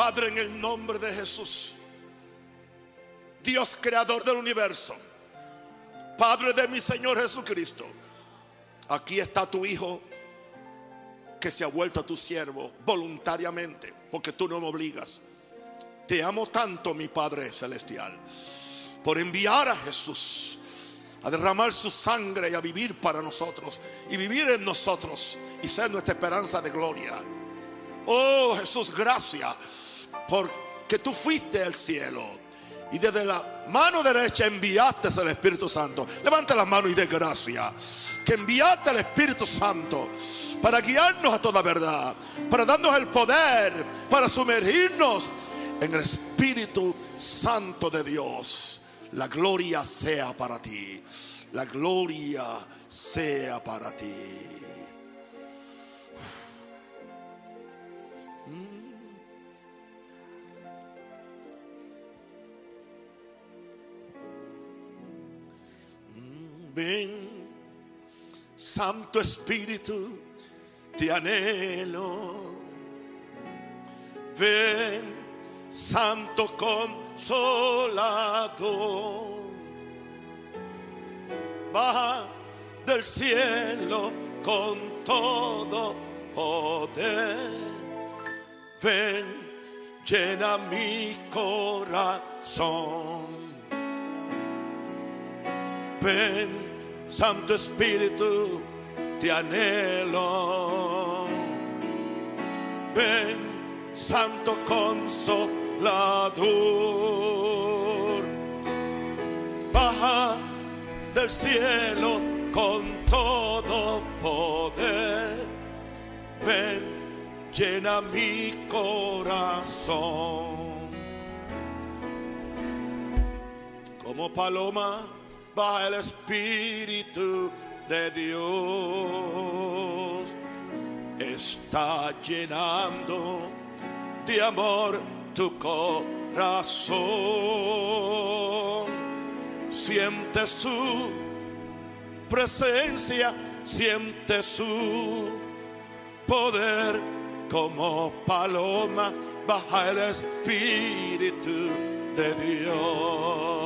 Padre, en el nombre de Jesús, Dios creador del universo, Padre de mi Señor Jesucristo, aquí está tu Hijo que se ha vuelto a tu siervo voluntariamente, porque tú no me obligas. Te amo tanto, mi Padre Celestial, por enviar a Jesús a derramar su sangre y a vivir para nosotros y vivir en nosotros y ser nuestra esperanza de gloria. Oh Jesús, gracias porque tú fuiste al cielo y desde la mano derecha enviaste al Espíritu Santo. Levanta la mano y dé gracias. Que enviaste al Espíritu Santo para guiarnos a toda verdad, para darnos el poder, para sumergirnos en el Espíritu Santo de Dios. La gloria sea para ti. La gloria sea para ti. Ven, Santo Espíritu, te anhelo. Ven, Santo Consolador. Baja del cielo con todo poder. Ven, llena mi corazón. Ven, Santo Espíritu, te anhelo. Ven, Santo Consolador. Baja del cielo con todo poder. Ven, llena mi corazón. Como paloma baja el Espíritu de Dios. Está llenando de amor tu corazón. Siente su presencia, siente su poder como paloma baja el Espíritu de Dios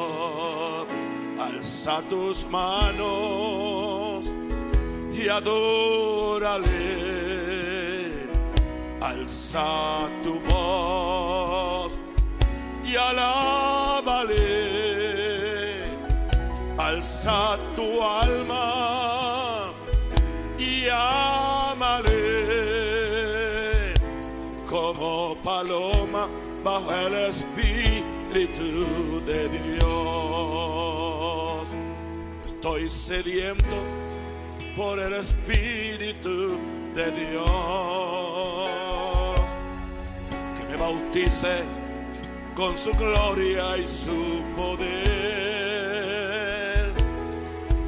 alza tus manos y adórale. Alza tu voz y alábale. Alza tu alma y ámale como paloma bajo el Espíritu Estoy sediento por el Espíritu de Dios. Que me bautice con su gloria y su poder.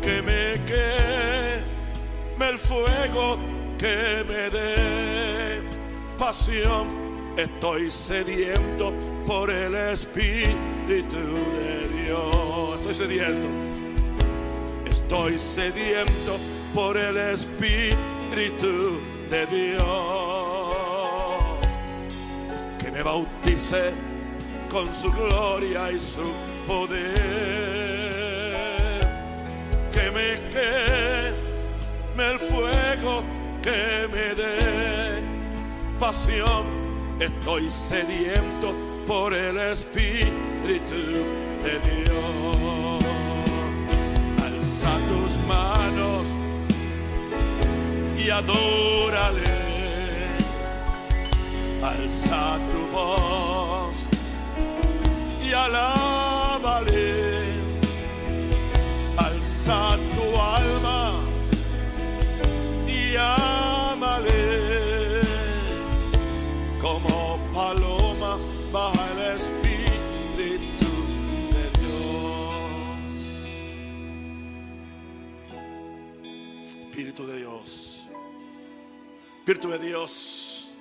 Que me queme el fuego, que me dé pasión. Estoy sediento por el Espíritu de Dios. Estoy sediento. Estoy sediento por el Espíritu de Dios. Que me bautice con su gloria y su poder. Que me queme el fuego, que me dé pasión. Estoy sediento por el Espíritu de Dios. Adórale. Alza tu voz y alábale. Espíritu de Dios.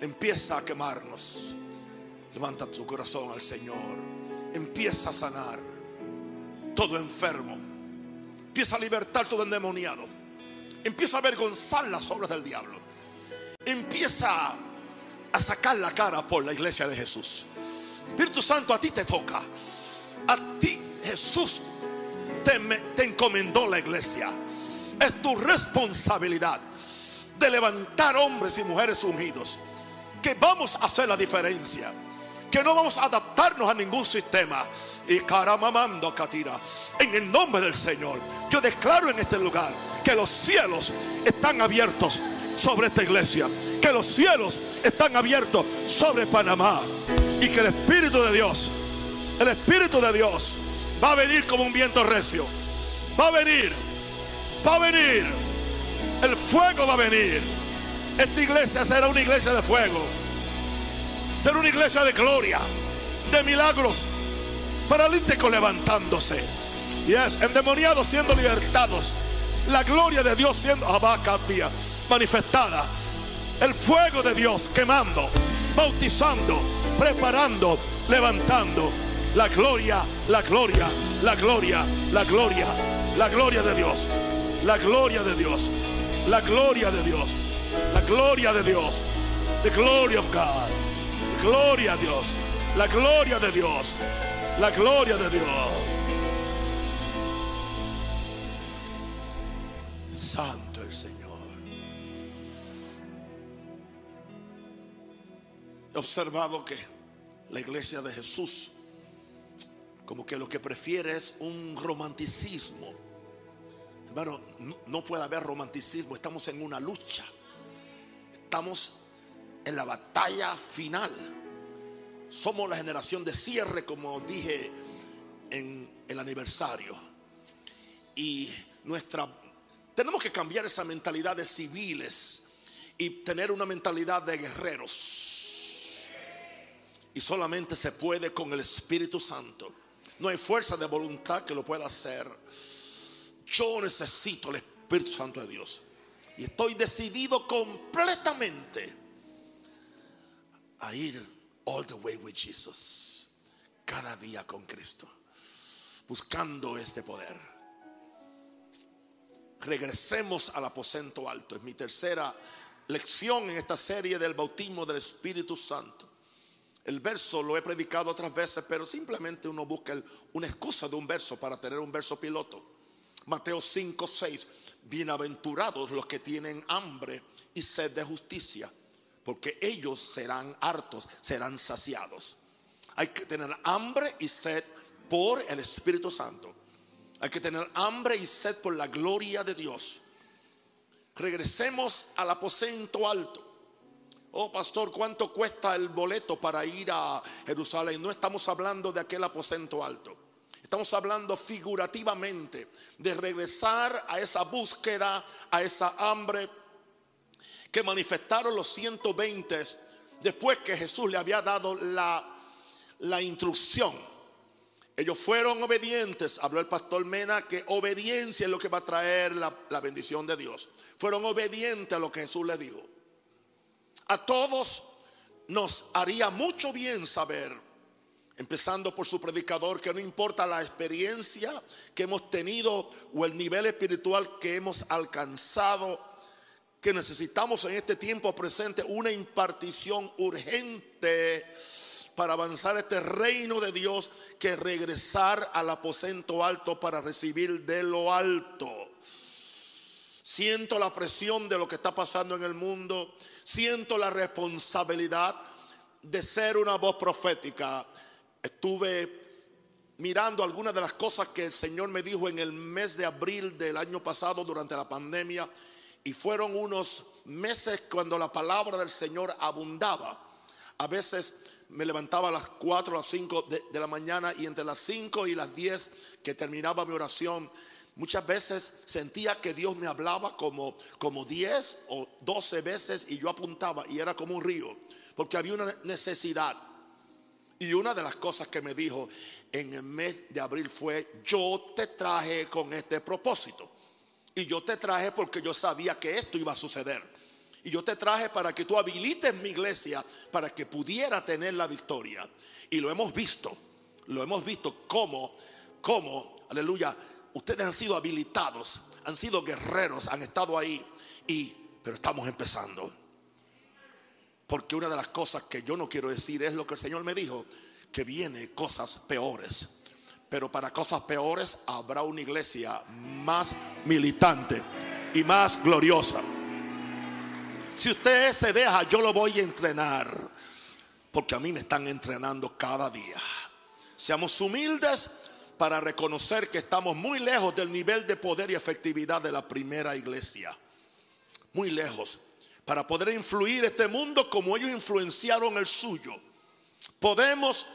Empieza a quemarnos. Levanta tu corazón al Señor. Empieza a sanar todo enfermo. Empieza a libertar todo endemoniado. Empieza a avergonzar las obras del diablo. Empieza a sacar la cara por la iglesia de Jesús. Espíritu Santo, a ti te toca. A ti Jesús te, te encomendó la iglesia. Es tu responsabilidad de levantar hombres y mujeres ungidos. Que vamos a hacer la diferencia. Que no vamos a adaptarnos a ningún sistema. Y caramamando catira. En el nombre del Señor. Yo declaro en este lugar que los cielos están abiertos sobre esta iglesia. Que los cielos están abiertos sobre Panamá. Y que el Espíritu de Dios, el Espíritu de Dios va a venir como un viento recio. Va a venir, va a venir. El fuego va a venir. Esta iglesia será una iglesia de fuego. Será una iglesia de gloria, de milagros. Paralíticos levantándose. Y es endemoniados siendo libertados. La gloria de Dios siendo manifestada. El fuego de Dios quemando, bautizando, preparando, levantando. La gloria, la gloria, la gloria, la gloria, la gloria de Dios. La gloria de Dios. La gloria de Dios. La gloria de Dios. The glory of God. La gloria a Dios. La gloria de Dios. La gloria de Dios. Santo el Señor. He observado que la iglesia de Jesús como que lo que prefiere es un romanticismo. Pero no puede haber romanticismo, estamos en una lucha. Estamos en la batalla final. Somos la generación de cierre, como dije en el aniversario. Y nuestra tenemos que cambiar esa mentalidad de civiles y tener una mentalidad de guerreros. Y solamente se puede con el Espíritu Santo. No hay fuerza de voluntad que lo pueda hacer. Yo necesito el Espíritu Santo de Dios. Y estoy decidido completamente a ir all the way with Jesus. Cada día con Cristo. Buscando este poder. Regresemos al aposento alto. Es mi tercera lección en esta serie del bautismo del Espíritu Santo. El verso lo he predicado otras veces, pero simplemente uno busca una excusa de un verso para tener un verso piloto. Mateo 5, 6. Bienaventurados los que tienen hambre y sed de justicia, porque ellos serán hartos, serán saciados. Hay que tener hambre y sed por el Espíritu Santo. Hay que tener hambre y sed por la gloria de Dios. Regresemos al aposento alto. Oh, pastor, ¿cuánto cuesta el boleto para ir a Jerusalén? No estamos hablando de aquel aposento alto. Estamos hablando figurativamente de regresar a esa búsqueda, a esa hambre que manifestaron los 120 después que Jesús le había dado la, la instrucción. Ellos fueron obedientes. Habló el pastor Mena que obediencia es lo que va a traer la, la bendición de Dios. Fueron obedientes a lo que Jesús les dijo. A todos nos haría mucho bien saber, empezando por su predicador, que no importa la experiencia que hemos tenido o el nivel espiritual que hemos alcanzado, que necesitamos en este tiempo presente una impartición urgente para avanzar este reino de Dios que regresar al aposento alto para recibir de lo alto. Siento la presión de lo que está pasando en el mundo siento la responsabilidad de ser una voz profética. Estuve mirando algunas de las cosas que el Señor me dijo en el mes de abril del año pasado durante la pandemia y fueron unos meses cuando la palabra del Señor abundaba. A veces me levantaba a las 4 o las 5 de, la mañana y entre las 5 y las 10 que terminaba mi oración Muchas veces sentía que Dios me hablaba como, como 10 o 12 veces y yo apuntaba y era como un río, porque había una necesidad. Y una de las cosas que me dijo en el mes de abril fue, yo te traje con este propósito. Y yo te traje porque yo sabía que esto iba a suceder. Y yo te traje para que tú habilites mi iglesia para que pudiera tener la victoria. Y lo hemos visto, lo hemos visto como, como, aleluya, ustedes han sido habilitados, han sido guerreros, han estado ahí y pero estamos empezando. Porque una de las cosas que yo no quiero decir es lo que el Señor me dijo, que viene cosas peores. Pero para cosas peores habrá una iglesia más militante y más gloriosa. Si usted se deja, yo lo voy a entrenar. Porque a mí me están entrenando cada día. Seamos humildes para reconocer que estamos muy lejos del nivel de poder y efectividad de la primera iglesia. Muy lejos. Para poder influir este mundo como ellos influenciaron el suyo. Podemos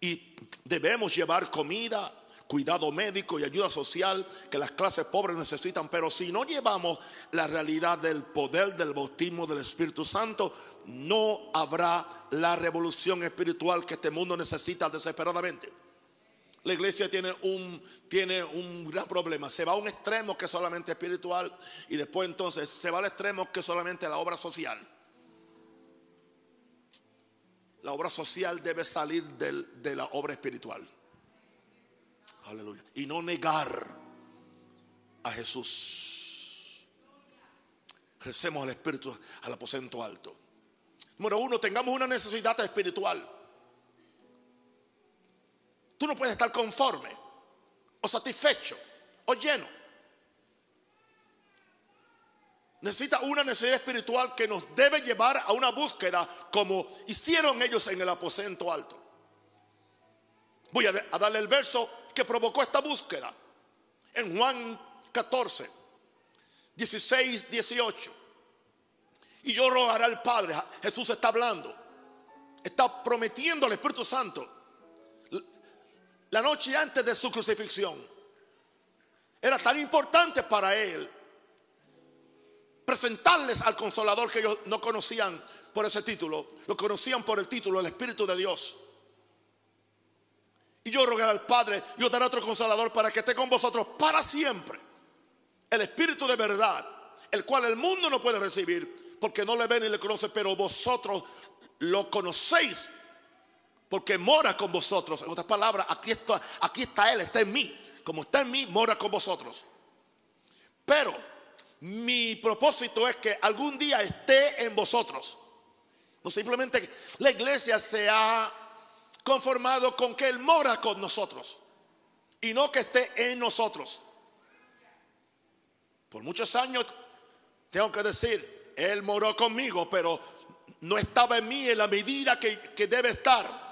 y debemos llevar comida, cuidado médico y ayuda social que las clases pobres necesitan. Pero si no llevamos la realidad del poder del bautismo del Espíritu Santo, no habrá la revolución espiritual que este mundo necesita desesperadamente. La iglesia tiene un, tiene un gran problema. Se va a un extremo que es solamente espiritual y después entonces se va al extremo que es solamente la obra social. La obra social debe salir de la obra espiritual. Aleluya. Y no negar a Jesús. Crecemos al Espíritu, al aposento alto. Número uno, tengamos una necesidad espiritual. Tú no puedes estar conforme o satisfecho o lleno. Necesita una necesidad espiritual que nos debe llevar a una búsqueda como hicieron ellos en el aposento alto. Voy a, darle el verso que provocó esta búsqueda. En Juan 14, 16, 18. Y yo rogaré al Padre. Jesús está hablando. Está prometiendo al Espíritu Santo. La noche antes de su crucifixión. Era tan importante para él presentarles al consolador que ellos no conocían por ese título, lo conocían por el título, el Espíritu de Dios. Y yo rogaré al Padre, yo daré otro consolador para que esté con vosotros para siempre. El Espíritu de verdad, el cual el mundo no puede recibir, porque no le ve ni le conoce, pero vosotros lo conocéis, porque mora con vosotros. En otras palabras, aquí está, aquí está Él, está en mí. Como está en mí, mora con vosotros. Pero mi propósito es que algún día esté en vosotros. No simplemente la iglesia se ha conformado con que Él mora con nosotros y no que esté en nosotros. Por muchos años tengo que decir, Él moró conmigo, pero no estaba en mí en la medida que, que debe estar.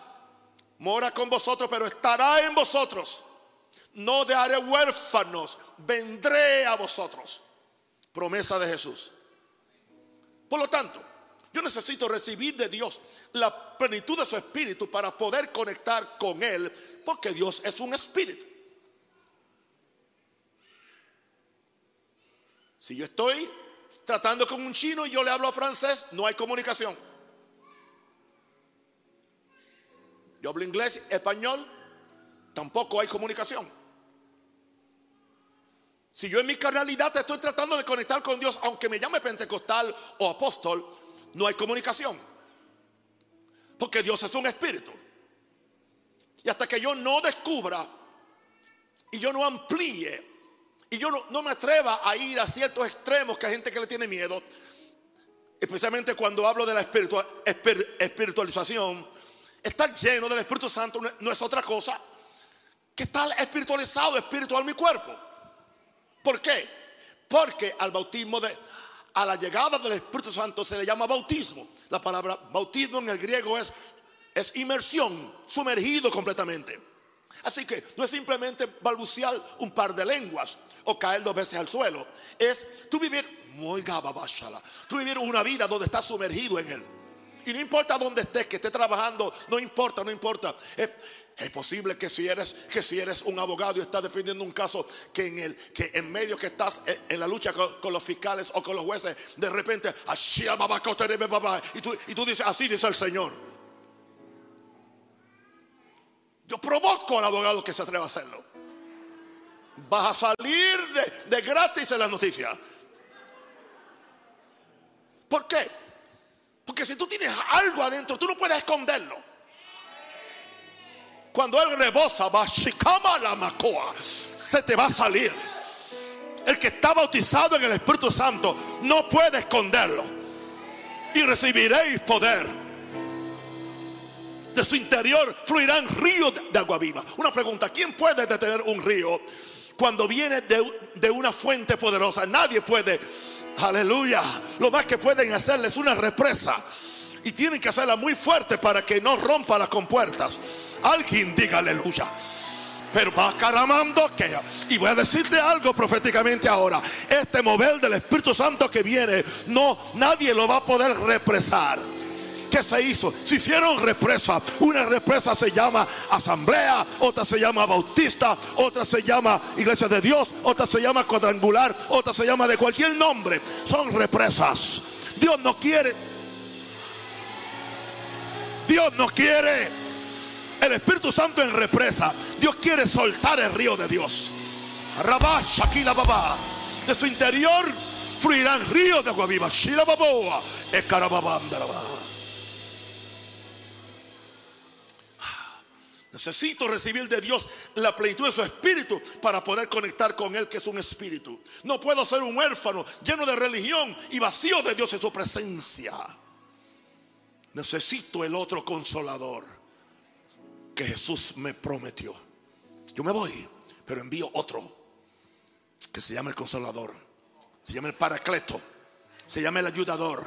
Mora con vosotros, pero estará en vosotros. No dejaré huérfanos, vendré a vosotros promesa de Jesús. Por lo tanto, yo necesito recibir de Dios la plenitud de su espíritu para poder conectar con Él, porque Dios es un espíritu. Si yo estoy tratando con un chino y yo le hablo francés, no hay comunicación. Yo hablo inglés, español, tampoco hay comunicación. Si yo en mi carnalidad estoy tratando de conectar con Dios, aunque me llame pentecostal o apóstol, no hay comunicación. Porque Dios es un espíritu. Y hasta que yo no descubra y yo no amplíe y yo no, me atreva a ir a ciertos extremos que hay gente que le tiene miedo, especialmente cuando hablo de la espiritualización, estar lleno del Espíritu Santo no es otra cosa que estar espiritualizado, espiritual mi cuerpo. ¿Por qué? Porque al bautismo de a la llegada del Espíritu Santo se le llama bautismo. La palabra bautismo en el griego es es inmersión, sumergido completamente. Así que no es simplemente balbucear un par de lenguas o caer dos veces al suelo. Es tú vivir muy gababashala. Tú vivir una vida donde estás sumergido en él. Y no importa dónde estés, que estés trabajando, no importa, no importa. Es, posible que si eres que si eres un abogado y estás defendiendo un caso que en el que en medio que estás en, la lucha con, los fiscales o con los jueces, de repente y tú, y tú dices, así dice el Señor. Yo provoco al abogado que se atreva a hacerlo. Vas a salir de, de gratis en las noticias. ¿Por qué? Porque si tú tienes algo adentro, tú no puedes esconderlo. Cuando Él rebosa, la macoa, se te va a salir. El que está bautizado en el Espíritu Santo no puede esconderlo. y recibiréis poder. De su interior fluirán ríos de agua viva. Una pregunta, ¿quién puede detener un río cuando viene de, una fuente poderosa? Nadie puede. Aleluya. Lo más que pueden hacerles es una represa. Y tienen que hacerla muy fuerte para que no rompa las compuertas. Alguien diga aleluya. Pero va caramando que. Y voy a decirte algo proféticamente ahora. Este mover del Espíritu Santo que viene, no, nadie lo va a poder represar. ¿Qué se hizo? Se hicieron represas. Una represa se llama asamblea, otra se llama bautista, otra se llama iglesia de Dios, otra se llama cuadrangular, otra se llama de cualquier nombre. Son represas. Dios no quiere. Dios no quiere el Espíritu Santo en represa. Dios quiere soltar el río de Dios. Rabá, Shakila Baba. De su interior fluirán ríos de agua viva. Shila Baboa. Necesito recibir de Dios la plenitud de su espíritu para poder conectar con Él, que es un espíritu. No puedo ser un huérfano lleno de religión y vacío de Dios en su presencia. Necesito el otro consolador que Jesús me prometió. Yo me voy, pero envío otro que se llama el consolador, se llama el paracleto, se llama el ayudador.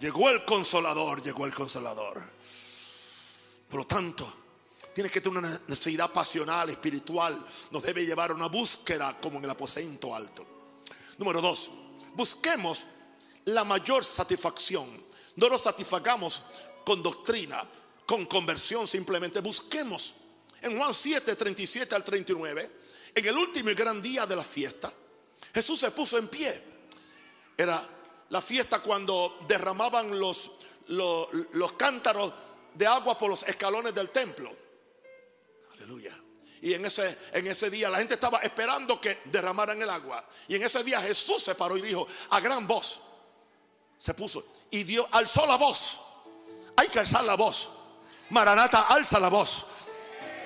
Llegó el consolador, llegó el consolador. Por lo tanto, tiene que tener una necesidad pasional, espiritual. Nos debe llevar a una búsqueda como en el aposento alto. Número dos, busquemos la mayor satisfacción. No nos satisfagamos con doctrina, con conversión simplemente. Busquemos en Juan 7, 37 al 39, en el último y gran día de la fiesta, Jesús se puso en pie. Era la fiesta cuando derramaban los, los cántaros de agua por los escalones del templo. Aleluya. Y en ese, en ese día la gente estaba esperando que derramaran el agua. Y en ese día Jesús se paró y dijo a gran voz, se puso y dio, alzó la voz. Hay que alzar la voz. Maranata, alza la voz.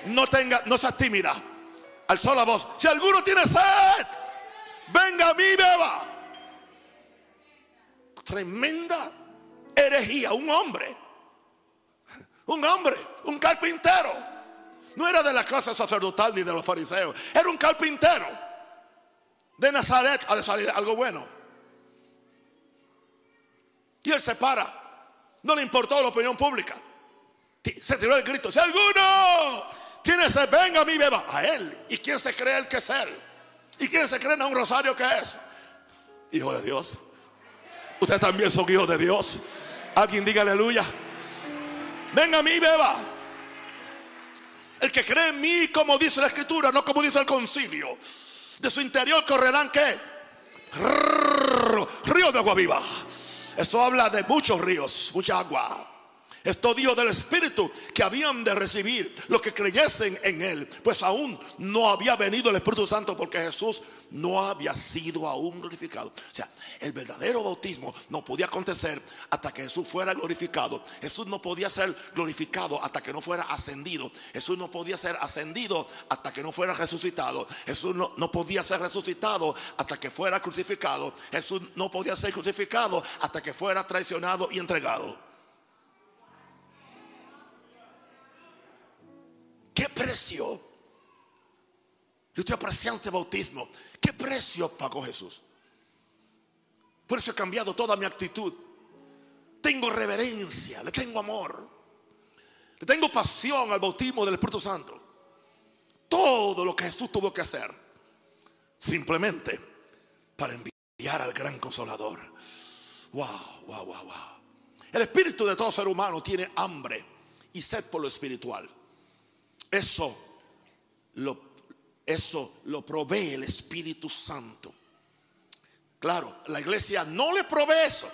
No tenga, no seas tímida. Alzó la voz. Si alguno tiene sed, venga a mí, beba. Tremenda herejía. Un hombre. Un hombre. Un carpintero. No era de la clase sacerdotal ni de los fariseos. Era un carpintero. De Nazaret ha de salir algo bueno. Y él se para. No le importó la opinión pública. Se tiró el grito. Si alguno tiene se venga a mí, beba. A él. ¿Y quién se cree el que es él? ¿Y quién se cree en un rosario que es? Hijo de Dios. Ustedes también son hijos de Dios. Alguien diga aleluya. Venga a mí, beba. El que cree en mí, como dice la escritura, no como dice el concilio. De su interior correrán qué? Ríos de agua viva. Eso habla de muchos ríos, mucha agua. Esto dijo del Espíritu que habían de recibir los que creyesen en Él. Pues aún no había venido el Espíritu Santo porque Jesús no había sido aún glorificado. O sea, el verdadero bautismo no podía acontecer hasta que Jesús fuera glorificado. Jesús no podía ser glorificado hasta que no fuera ascendido. Jesús no podía ser ascendido hasta que no fuera resucitado. Jesús no, no podía ser resucitado hasta que fuera crucificado. Jesús no podía ser crucificado hasta que fuera traicionado y entregado. ¿Qué precio? Yo estoy apreciando este bautismo. ¿Qué precio pagó Jesús? Por eso he cambiado toda mi actitud. Tengo reverencia, le tengo amor. Le tengo pasión al bautismo del Espíritu Santo. Todo lo que Jesús tuvo que hacer. Simplemente para enviar al gran consolador. Wow, wow, wow, wow. El espíritu de todo ser humano tiene hambre y sed por lo espiritual. Eso lo, eso lo provee el Espíritu Santo. Claro, la iglesia no le provee eso.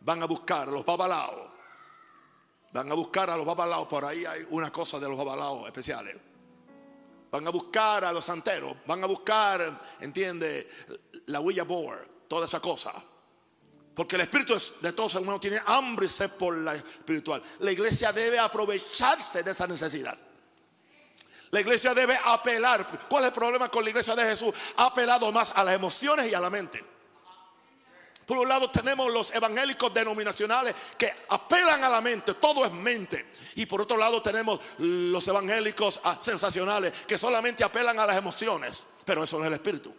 Van a buscar a los babalaos. Van a buscar a los babalaos. Por ahí hay una cosa de los babalaos especiales. Van a buscar a los santeros. Van a buscar, entiende, la huella board. Toda esa cosa. Porque el espíritu de todos hermanos tiene hambre y sed por la espiritual. La iglesia debe aprovecharse de esa necesidad. La iglesia debe apelar. ¿Cuál es el problema con la iglesia de Jesús? Ha apelado más a las emociones y a la mente. Por un lado tenemos los evangélicos denominacionales que apelan a la mente, todo es mente. Y por otro lado tenemos los evangélicos ah, sensacionales que solamente apelan a las emociones, pero eso no es el espíritu.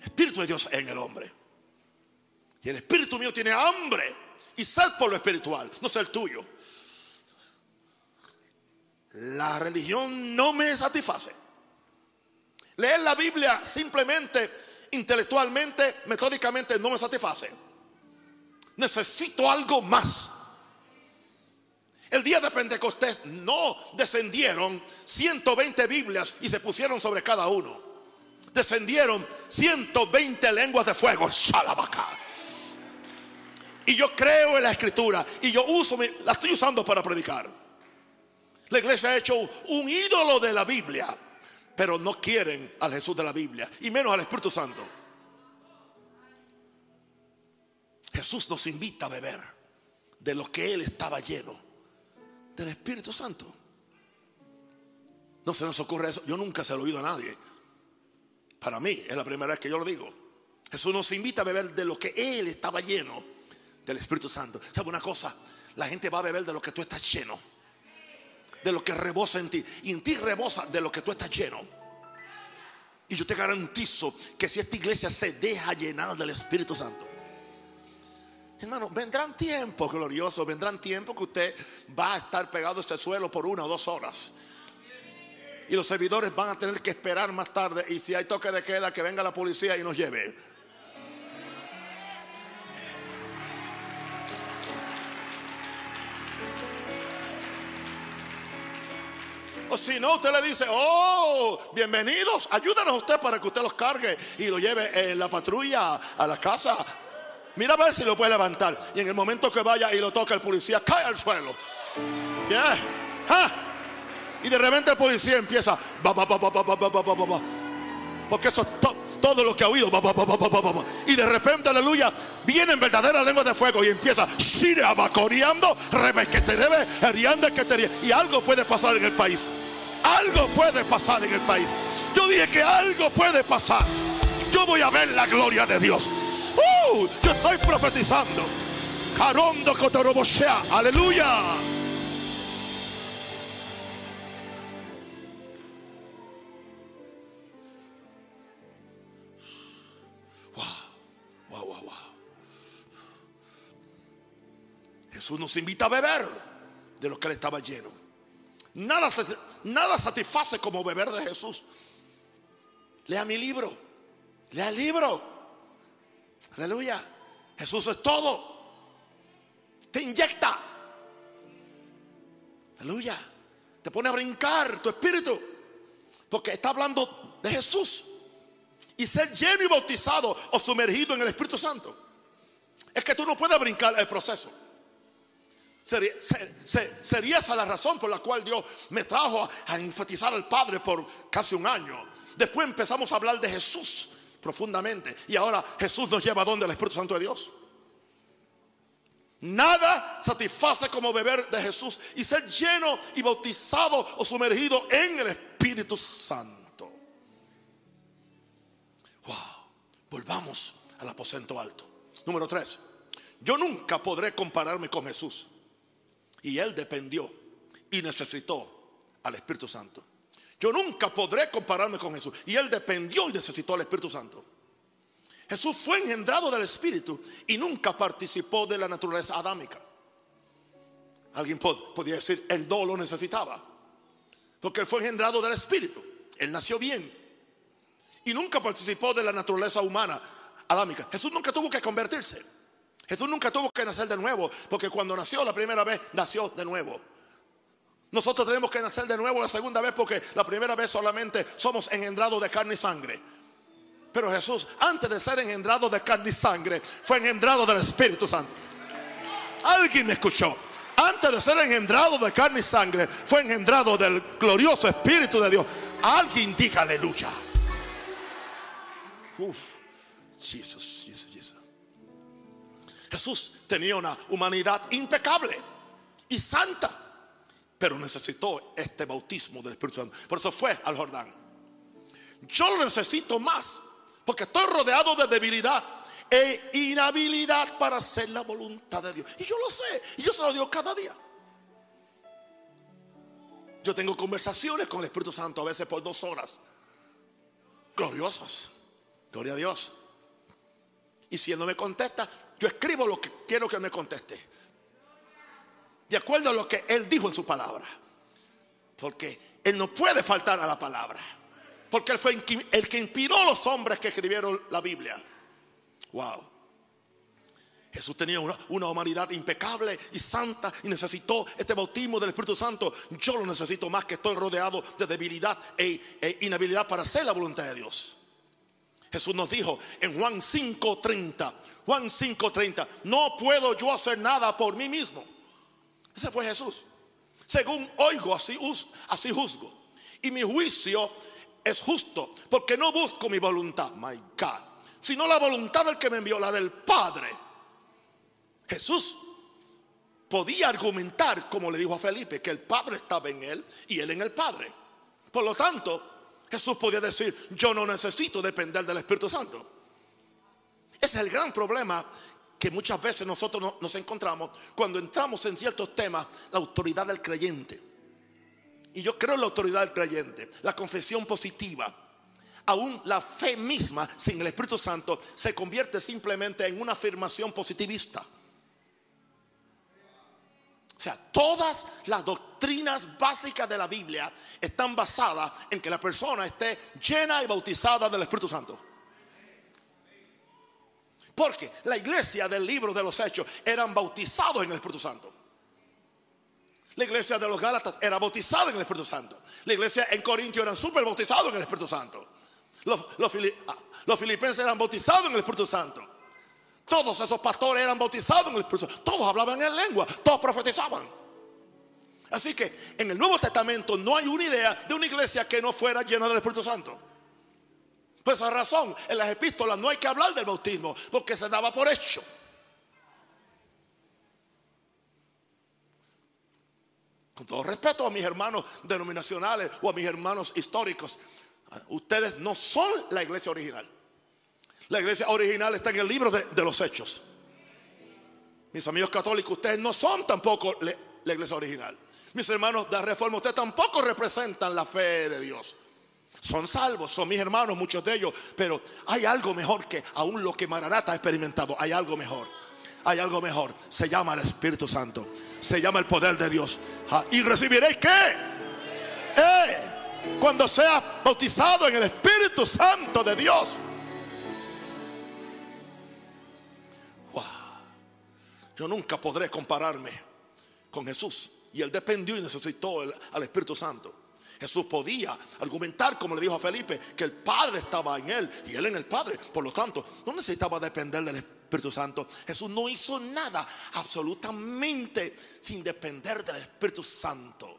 el espíritu de Dios en el hombre. Y el espíritu mío tiene hambre y sed por lo espiritual, no es el tuyo. La religión no me satisface. Leer la Biblia simplemente, intelectualmente, metódicamente, no me satisface. Necesito algo más. El día de Pentecostés no descendieron 120 Biblias y se pusieron sobre cada uno. Descendieron 120 lenguas de fuego. Shalabaca. Y yo creo en la escritura y yo uso, la estoy usando para predicar. La iglesia ha hecho un ídolo de la Biblia, pero no quieren al Jesús de la Biblia y menos al Espíritu Santo. Jesús nos invita a beber de lo que Él estaba lleno, del Espíritu Santo. No se nos ocurre eso. Yo nunca se lo he oído a nadie. Para mí es la primera vez que yo lo digo. Jesús nos invita a beber de lo que Él estaba lleno del Espíritu Santo. ¿Sabe una cosa? La gente va a beber de lo que tú estás lleno de lo que rebosa en ti. Y en ti rebosa de lo que tú estás lleno. Y yo te garantizo que si esta iglesia se deja llenar del Espíritu Santo, hermano, vendrán tiempos gloriosos, vendrán tiempos que usted va a estar pegado a este suelo por una o dos horas. Y los servidores van a tener que esperar más tarde. Y si hay toque de queda, que venga la policía y nos lleve. O si no, usted le dice, oh, bienvenidos, ayúdanos usted para que usted los cargue y lo lleve en la patrulla a la casa. Mira a ver si lo puede levantar. Y en el momento que vaya y lo toca el policía, cae al suelo. Y de repente el policía empieza, porque eso es lo que ha oído. Y de repente, aleluya, vienen verdaderas lenguas de fuego y empieza, y algo puede pasar en el país. Algo puede pasar en el país. Yo dije que algo puede pasar. Yo voy a ver la gloria de Dios. Uh, yo estoy profetizando. Carondo Aleluya. Jesús nos invita a beber de lo que él estaba lleno. Nada, nada satisface como beber de Jesús. Lea mi libro. Lea el libro. Aleluya. Jesús es todo. Te inyecta. Aleluya. Te pone a brincar tu espíritu. Porque está hablando de Jesús. Y ser lleno y bautizado o sumergido en el Espíritu Santo. Es que tú no puedes brincar el proceso. Sería, esa la razón por la cual Dios me trajo a, enfatizar al Padre por casi un año. Después empezamos a hablar de Jesús profundamente. Y ahora Jesús nos lleva a donde el Espíritu Santo de Dios. Nada satisface como beber de Jesús y ser lleno y bautizado o sumergido en el Espíritu Santo. Wow. Volvamos al aposento alto. Número tres. Yo nunca podré compararme con Jesús. Y él dependió y necesitó al Espíritu Santo. Yo nunca podré compararme con Jesús. Y él dependió y necesitó al Espíritu Santo. Jesús fue engendrado del Espíritu y nunca participó de la naturaleza adámica. Alguien podía decir, él no lo necesitaba. Porque él fue engendrado del Espíritu. Él nació bien. Y nunca participó de la naturaleza humana adámica. Jesús nunca tuvo que convertirse. Jesús nunca tuvo que nacer de nuevo, porque cuando nació la primera vez, nació de nuevo. Nosotros tenemos que nacer de nuevo la segunda vez porque la primera vez solamente somos engendrados de carne y sangre. Pero Jesús, antes de ser engendrado de carne y sangre, fue engendrado del Espíritu Santo. Alguien me escuchó. Antes de ser engendrado de carne y sangre, fue engendrado del glorioso Espíritu de Dios. Alguien diga aleluya. Uf, Jesús. Jesús tenía una humanidad impecable y santa, pero necesitó este bautismo del Espíritu Santo. Por eso fue al Jordán. Yo lo necesito más porque estoy rodeado de debilidad e inhabilidad para hacer la voluntad de Dios. Y yo lo sé, y yo se lo digo cada día. Yo tengo conversaciones con el Espíritu Santo a veces por dos horas. Gloriosas. Gloria a Dios. Y si Él no me contesta, yo escribo lo que quiero que me conteste. De acuerdo a lo que Él dijo en su palabra. Porque Él no puede faltar a la palabra. Porque Él fue el que inspiró a los hombres que escribieron la Biblia. Wow. Jesús tenía una, humanidad impecable y santa y necesitó este bautismo del Espíritu Santo. Yo lo necesito más que estoy rodeado de debilidad e, e inhabilidad para hacer la voluntad de Dios. Jesús nos dijo en Juan 5:30, Juan 5:30, no puedo yo hacer nada por mí mismo. Ese fue Jesús. Según oigo, así, así juzgo. Y mi juicio es justo, porque no busco mi voluntad, my God, sino la voluntad del que me envió, la del Padre. Jesús podía argumentar, como le dijo a Felipe, que el Padre estaba en él y él en el Padre. Por lo tanto, Jesús podía decir, yo no necesito depender del Espíritu Santo. Ese es el gran problema que muchas veces nosotros nos encontramos cuando entramos en ciertos temas, la autoridad del creyente. Y yo creo en la autoridad del creyente, la confesión positiva. Aún la fe misma sin el Espíritu Santo se convierte simplemente en una afirmación positivista. Sea, todas las doctrinas básicas de la Biblia están basadas en que la persona esté llena y bautizada del Espíritu Santo. Porque la iglesia del libro de los Hechos eran bautizados en el Espíritu Santo. La iglesia de los Gálatas era bautizada en el Espíritu Santo. La iglesia en Corintio eran súper bautizados en el Espíritu Santo. Los, ah, los, filipenses eran bautizados en el Espíritu Santo. Todos esos pastores eran bautizados en el Espíritu Santo. Todos hablaban en lengua. Todos profetizaban. Así que en el Nuevo Testamento no hay una idea de una iglesia que no fuera llena del Espíritu Santo. Por esa razón, en las epístolas no hay que hablar del bautismo, porque se daba por hecho. Con todo respeto a mis hermanos denominacionales o a mis hermanos históricos, ustedes no son la iglesia original. La iglesia original está en el libro de, los hechos. Mis amigos católicos, ustedes no son tampoco la iglesia original. Mis hermanos de reforma, ustedes tampoco representan la fe de Dios. Son salvos, son mis hermanos, muchos de ellos. Pero hay algo mejor que aún lo que Mararata ha experimentado. Hay algo mejor. Hay algo mejor. Se llama el Espíritu Santo. Se llama el poder de Dios. Y recibiréis qué? Eh, cuando sea bautizado en el Espíritu Santo de Dios. Yo nunca podré compararme con Jesús. Y él dependió y necesitó al Espíritu Santo. Jesús podía argumentar, como le dijo a Felipe, que el Padre estaba en él y él en el Padre. Por lo tanto, no necesitaba depender del Espíritu Santo. Jesús no hizo nada absolutamente sin depender del Espíritu Santo.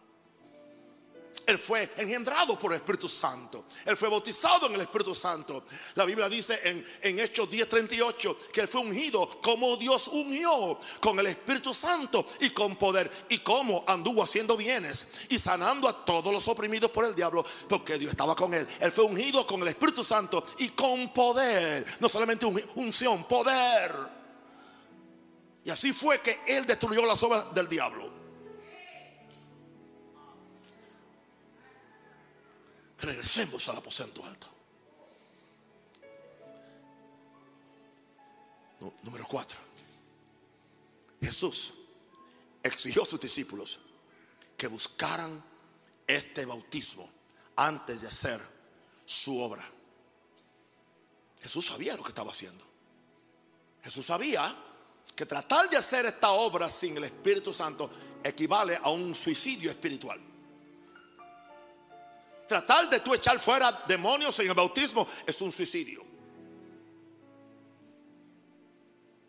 Él fue engendrado por el Espíritu Santo. Él fue bautizado en el Espíritu Santo. La Biblia dice en, en Hechos 10:38 que él fue ungido como Dios ungió con el Espíritu Santo y con poder. Y como anduvo haciendo bienes y sanando a todos los oprimidos por el diablo, porque Dios estaba con él. Él fue ungido con el Espíritu Santo y con poder. No solamente unción, poder. Y así fue que él destruyó las obras del diablo. Regresemos al aposento alto. número cuatro. Jesús exigió a sus discípulos que buscaran este bautismo antes de hacer su obra. Jesús sabía lo que estaba haciendo. Jesús sabía que tratar de hacer esta obra sin el Espíritu Santo equivale a un suicidio espiritual. Tratar de tú echar fuera demonios en el bautismo es un suicidio.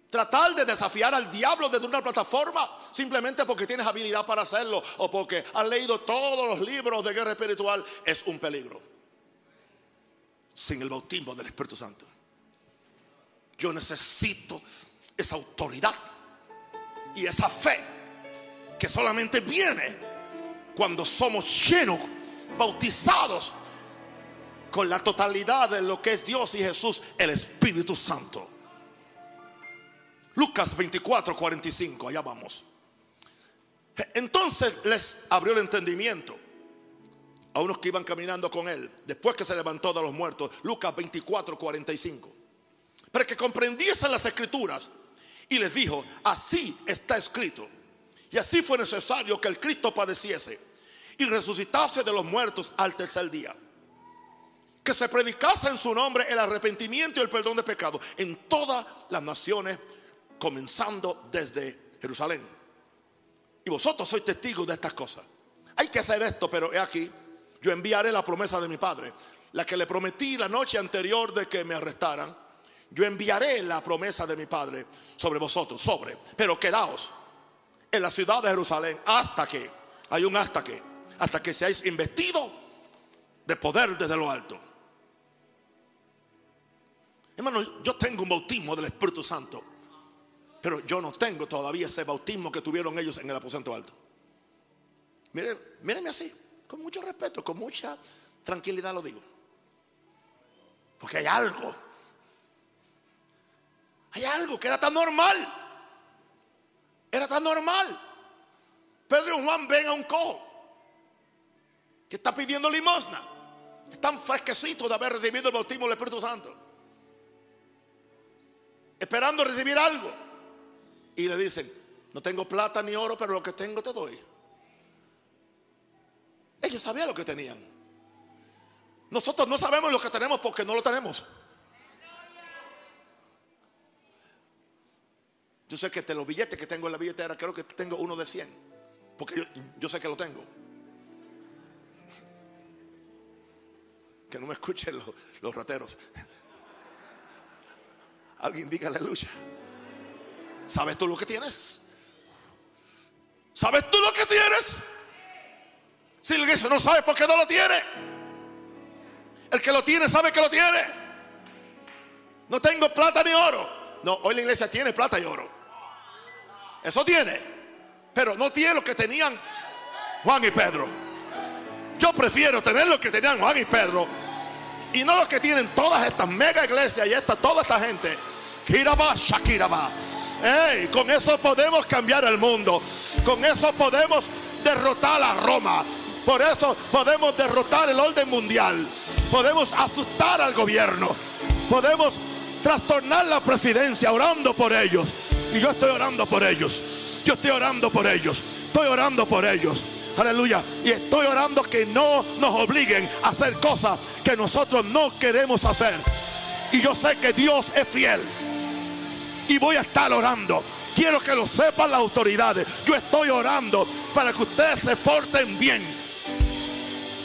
Tratar de desafiar al diablo desde una plataforma simplemente porque tienes habilidad para hacerlo o porque has leído todos los libros de guerra espiritual es un peligro. Sin el bautismo del Espíritu Santo. Yo necesito esa autoridad y esa fe que solamente viene cuando somos llenos bautizados con la totalidad de lo que es Dios y Jesús, el Espíritu Santo. Lucas 24, 45, allá vamos. Entonces les abrió el entendimiento a unos que iban caminando con él, después que se levantó de los muertos, Lucas 24, 45, para que comprendiesen las escrituras y les dijo, así está escrito. Y así fue necesario que el Cristo padeciese y resucitase de los muertos al tercer día. Que se predicase en su nombre el arrepentimiento y el perdón de pecados en todas las naciones, comenzando desde Jerusalén. Y vosotros sois testigos de estas cosas. Hay que hacer esto, pero he aquí, yo enviaré la promesa de mi Padre, la que le prometí la noche anterior de que me arrestaran. Yo enviaré la promesa de mi Padre sobre vosotros, sobre, pero quedaos en la ciudad de Jerusalén hasta que, hay un hasta que, hasta que seáis investidos de poder desde lo alto. Hermano, yo tengo un bautismo del Espíritu Santo, pero yo no tengo todavía ese bautismo que tuvieron ellos en el aposento alto. Miren, mírenme así con mucho respeto, con mucha tranquilidad lo digo. Porque hay algo. Hay algo que era tan normal. Era tan normal. Pedro y Juan ven a un cojo que está pidiendo limosna. Están fresquecitos de haber recibido el bautismo del Espíritu Santo. Esperando recibir algo. Y le dicen, no tengo plata ni oro, pero lo que tengo te doy. Ellos sabían lo que tenían. Nosotros no sabemos lo que tenemos porque no lo tenemos. Yo sé que de los billetes que tengo en la billetera, creo que tengo uno de 100. Porque yo, sé que lo tengo. Que no me escuchen los, rateros. Alguien diga aleluya. ¿Sabes tú lo que tienes? ¿Sabes tú lo que tienes? Si la iglesia no sabe por qué no lo tiene. El que lo tiene sabe que lo tiene. No tengo plata ni oro. No, hoy la iglesia tiene plata y oro. Eso tiene. Pero no tiene lo que tenían Juan y Pedro. Yo prefiero tener lo que tenían Juan y Pedro. Y no lo que tienen todas estas mega iglesias y esta, toda esta gente. Kiraba, Shakiraba. Hey, con eso podemos cambiar el mundo. Con eso podemos derrotar a Roma. Por eso podemos derrotar el orden mundial. Podemos asustar al gobierno. Podemos trastornar la presidencia orando por ellos. Y yo estoy orando por ellos. Yo estoy orando por ellos. Estoy orando por ellos. Aleluya. Y estoy orando que no nos obliguen a hacer cosas que nosotros no queremos hacer. Y yo sé que Dios es fiel. Y voy a estar orando. Quiero que lo sepan las autoridades. Yo estoy orando para que ustedes se porten bien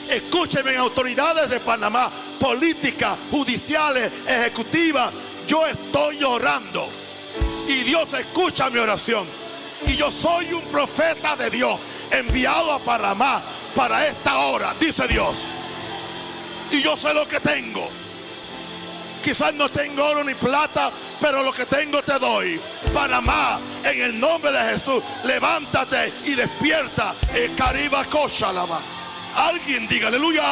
Escúcheme, autoridades de Panamá, políticas, judiciales, ejecutivas. Yo estoy orando y Dios escucha mi oración. Y yo soy un profeta de Dios enviado a Panamá para esta hora, dice Dios. Y yo sé lo que tengo. Quizás no tengo oro ni plata, pero lo que tengo te doy. Panamá, en el nombre de Jesús, levántate y despierta. El Caribe Koshalaba. Alguien diga aleluya.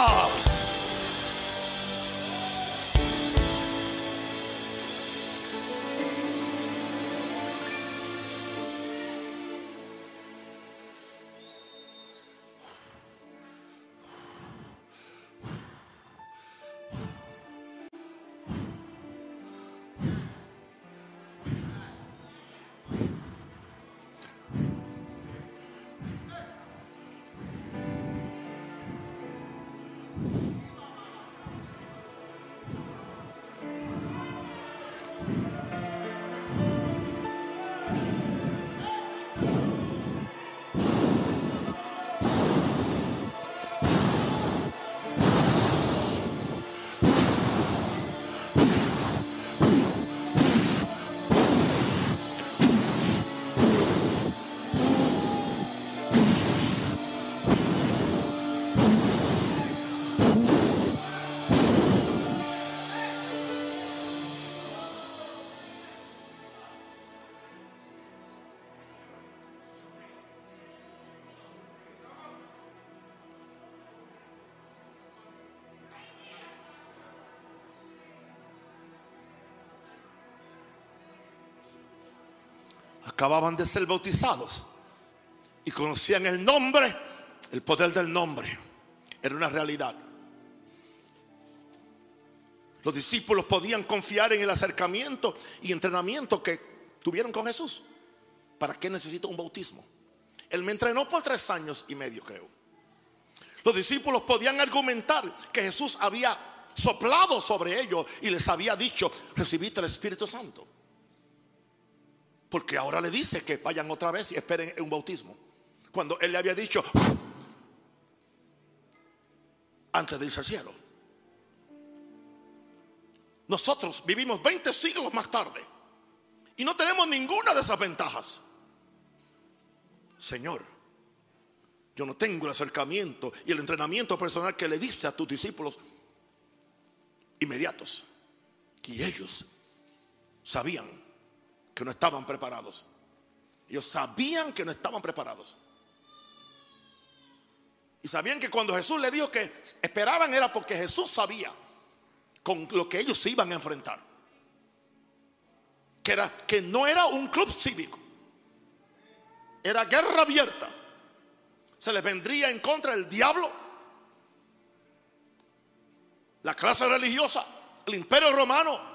Acababan de ser bautizados y conocían el nombre, el poder del nombre. Era una realidad. Los discípulos podían confiar en el acercamiento y entrenamiento que tuvieron con Jesús. ¿Para qué necesito un bautismo? Él me entrenó por tres años y medio, creo. Los discípulos podían argumentar que Jesús había soplado sobre ellos y les había dicho, recibiste el Espíritu Santo. Porque ahora le dice que vayan otra vez y esperen un bautismo. Cuando él le había dicho, antes de irse al cielo. Nosotros vivimos 20 siglos más tarde y no tenemos ninguna de esas ventajas. Señor, yo no tengo el acercamiento y el entrenamiento personal que le diste a tus discípulos inmediatos. Y ellos sabían que no estaban preparados. Ellos sabían que no estaban preparados. Y sabían que cuando Jesús le dijo que esperaran era porque Jesús sabía con lo que ellos se iban a enfrentar. Que, era, que no era un club cívico. Era guerra abierta. Se les vendría en contra el diablo, la clase religiosa, el imperio romano,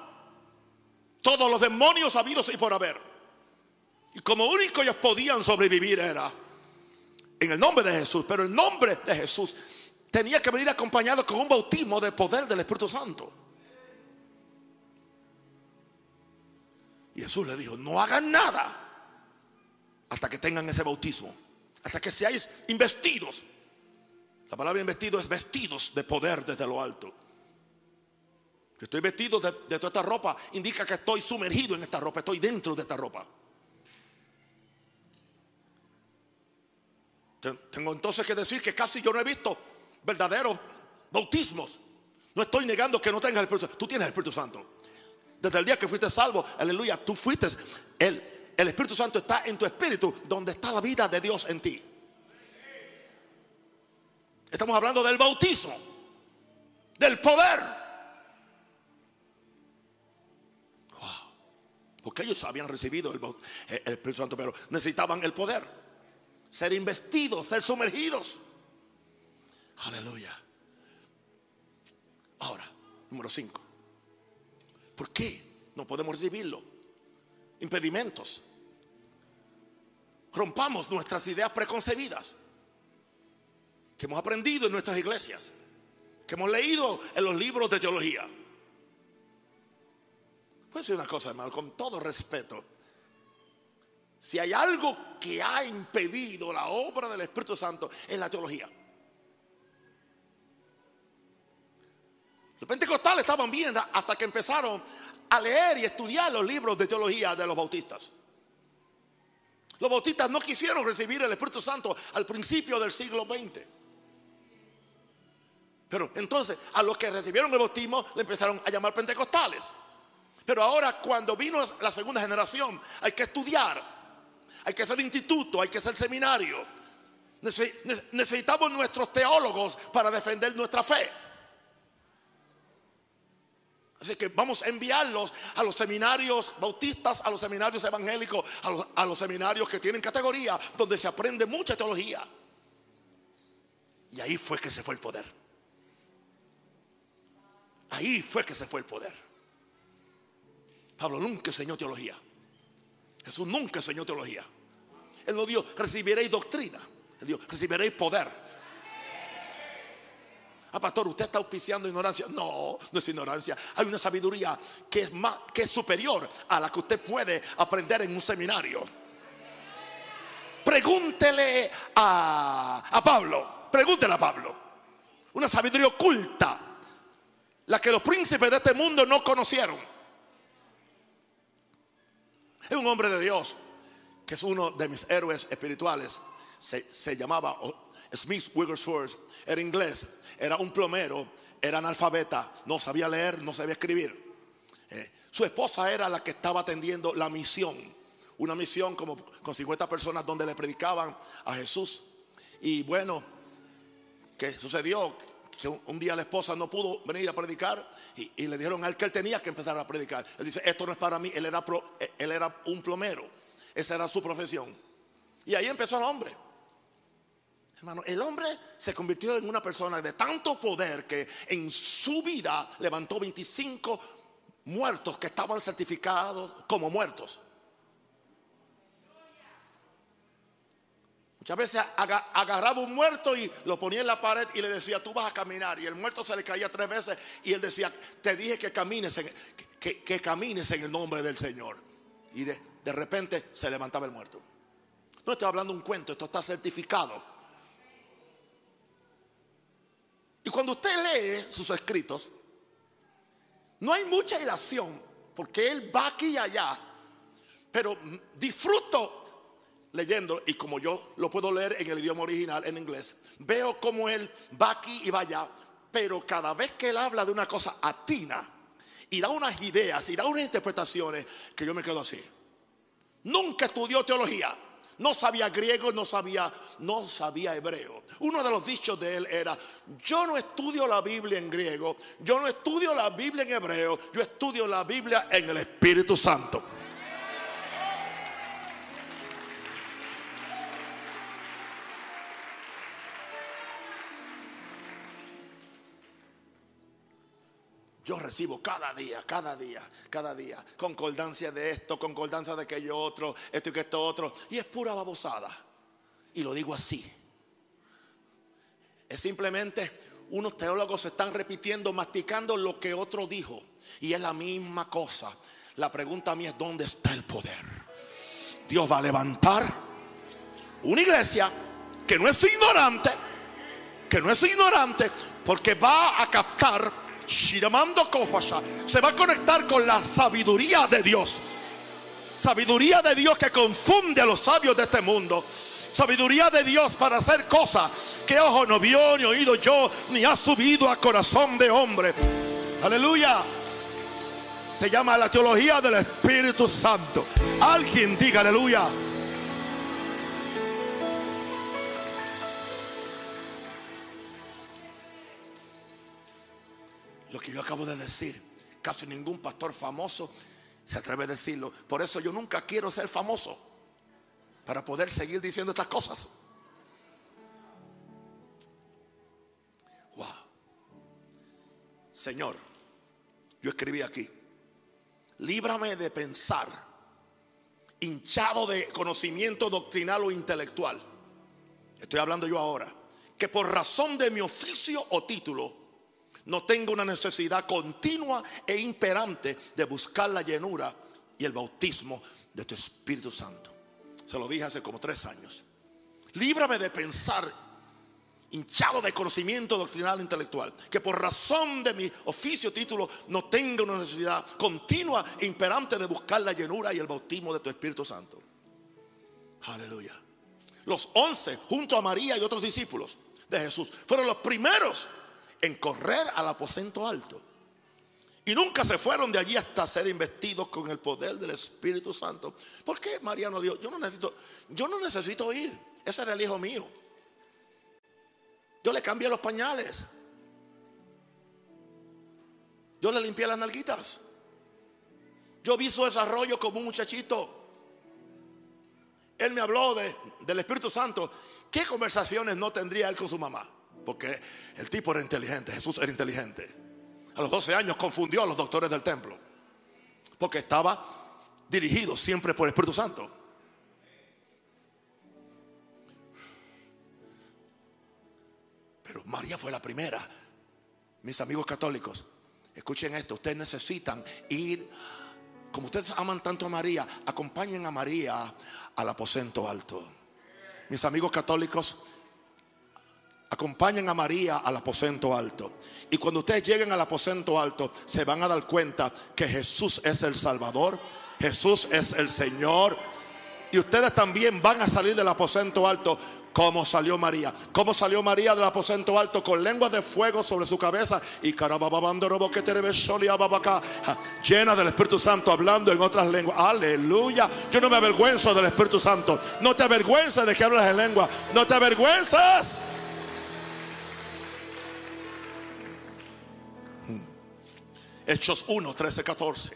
todos los demonios habidos y por haber. Y como único ellos podían sobrevivir era en el nombre de Jesús. Pero el nombre de Jesús tenía que venir acompañado con un bautismo de poder del Espíritu Santo. Y Jesús le dijo, no hagan nada hasta que tengan ese bautismo, hasta que seáis investidos. La palabra investido es vestidos de poder desde lo alto. Que estoy vestido de, de toda esta ropa indica que estoy sumergido en esta ropa, estoy dentro de esta ropa. Tengo entonces que decir que casi yo no he visto verdaderos bautismos. No estoy negando que no tengas el Espíritu Santo. Tú tienes el Espíritu Santo. Desde el día que fuiste salvo, aleluya, tú fuiste. El, el Espíritu Santo está en tu espíritu, donde está la vida de Dios en ti. Estamos hablando del bautismo, del poder. Porque ellos habían recibido el, el Espíritu Santo, pero necesitaban el poder ser investidos, ser sumergidos. Aleluya. Ahora, número 5. ¿Por qué no podemos recibirlo? Impedimentos. Rompamos nuestras ideas preconcebidas que hemos aprendido en nuestras iglesias, que hemos leído en los libros de teología. Puede decir una cosa, hermano, con todo respeto. Si hay algo que ha impedido la obra del Espíritu Santo en la teología. Los pentecostales estaban bien hasta que empezaron a leer y estudiar los libros de teología de los bautistas. Los bautistas no quisieron recibir el Espíritu Santo al principio del siglo XX. Pero entonces a los que recibieron el bautismo le empezaron a llamar pentecostales. Pero ahora cuando vino la segunda generación hay que estudiar hay que hacer instituto, hay que hacer seminario. Necesitamos nuestros teólogos para defender nuestra fe. Así que vamos a enviarlos a los seminarios bautistas, a los seminarios evangélicos, a los, a los, seminarios que tienen categoría, donde se aprende mucha teología. Y ahí fue que se fue el poder. Ahí fue que se fue el poder. Pablo nunca enseñó teología. Jesús nunca enseñó teología. Él no dijo, recibiréis doctrina. Él dijo, recibiréis poder. Ah, pastor, usted está auspiciando ignorancia. No, no es ignorancia. Hay una sabiduría que es más, que es superior a la que usted puede aprender en un seminario. Pregúntele a, a Pablo. Pregúntele a Pablo. Una sabiduría oculta. La que los príncipes de este mundo no conocieron. Es un hombre de Dios, que es uno de mis héroes espirituales. Se, llamaba Smith Wigglesworth, era inglés, era un plomero, era analfabeta, no sabía leer, no sabía escribir. Eh, su esposa era la que estaba atendiendo la misión, una misión como con 50 personas donde le predicaban a Jesús. Y bueno, ¿qué sucedió? Que un, día la esposa no pudo venir a predicar y, le dijeron a él que él tenía que empezar a predicar. Él dice, esto no es para mí, él era, él era un plomero. Esa era su profesión. Y ahí empezó el hombre. Hermano, el hombre se convirtió en una persona de tanto poder que en su vida levantó 25 muertos que estaban certificados como muertos. Muchas veces agarraba un muerto y lo ponía en la pared y le decía, tú vas a caminar. Y el muerto se le caía tres veces y él decía, te dije que camines en, que, camines en el nombre del Señor. Y de, de repente se levantaba el muerto. No estoy hablando un cuento, esto está certificado. Y cuando usted lee sus escritos, no hay mucha ilación, porque él va aquí y allá, pero disfruto leyendo, y como yo lo puedo leer en el idioma original, en inglés, veo como él va aquí y va allá, pero cada vez que él habla de una cosa atina y da unas ideas y da unas interpretaciones que yo me quedo así. Nunca estudió teología no sabía griego, no sabía, no sabía hebreo. Uno de los dichos de él era, yo no estudio la Biblia en griego, yo no estudio la Biblia en hebreo, yo estudio la Biblia en el Espíritu Santo. Yo recibo cada día, cada día, cada día, concordancia de esto, concordancia de aquello otro, esto y que esto otro. Y es pura babosada. Y lo digo así. Es simplemente unos teólogos se están repitiendo, masticando lo que otro dijo. Y es la misma cosa. La pregunta a mí es, ¿dónde está el poder? Dios va a levantar una iglesia que no es ignorante, que no es ignorante, porque va a captar se va a conectar con la sabiduría de Dios. Sabiduría de Dios que confunde a los sabios de este mundo. Sabiduría de Dios para hacer cosas que ojo no vio, ni oído yo, ni ha subido a corazón de hombre. Aleluya. Se llama la teología del Espíritu Santo. Alguien diga aleluya. Lo que yo acabo de decir, casi ningún pastor famoso se atreve a decirlo. Por eso yo nunca quiero ser famoso para poder seguir diciendo estas cosas. Wow. Señor, yo escribí aquí, líbrame de pensar, hinchado de conocimiento doctrinal o intelectual. Estoy hablando yo ahora, que por razón de mi oficio o título, no tengo una necesidad continua e imperante de buscar la llenura y el bautismo de tu Espíritu Santo. Se lo dije hace como tres años. Líbrame de pensar hinchado de conocimiento doctrinal e intelectual, que por razón de mi oficio título no tengo una necesidad continua e imperante de buscar la llenura y el bautismo de tu Espíritu Santo. Aleluya. Los once, junto a María y otros discípulos de Jesús, fueron los primeros en correr al aposento alto. Y nunca se fueron de allí hasta ser investidos con el poder del Espíritu Santo. ¿Por qué María no dijo? Yo no necesito, yo no necesito ir. Ese era el hijo mío. Yo le cambié los pañales. Yo le limpié las nalguitas. Yo vi su desarrollo como un muchachito. Él me habló de, del Espíritu Santo. ¿Qué conversaciones no tendría él con su mamá? Porque el tipo era inteligente, Jesús era inteligente. A los 12 años confundió a los doctores del templo. Porque estaba dirigido siempre por el Espíritu Santo. Pero María fue la primera. Mis amigos católicos, escuchen esto, ustedes necesitan ir, como ustedes aman tanto a María, acompañen a María al aposento alto. Mis amigos católicos, acompañen a María al aposento alto. Y cuando ustedes lleguen al aposento alto, se van a dar cuenta que Jesús es el Salvador, Jesús es el Señor. Y ustedes también van a salir del aposento alto como salió María. Como salió María del aposento alto con lenguas de fuego sobre su cabeza y llena del Espíritu Santo hablando en otras lenguas. Aleluya. Yo no me avergüenzo del Espíritu Santo. No te avergüences de que hablas en lengua. No te avergüenzas. Hechos 1, 13, 14.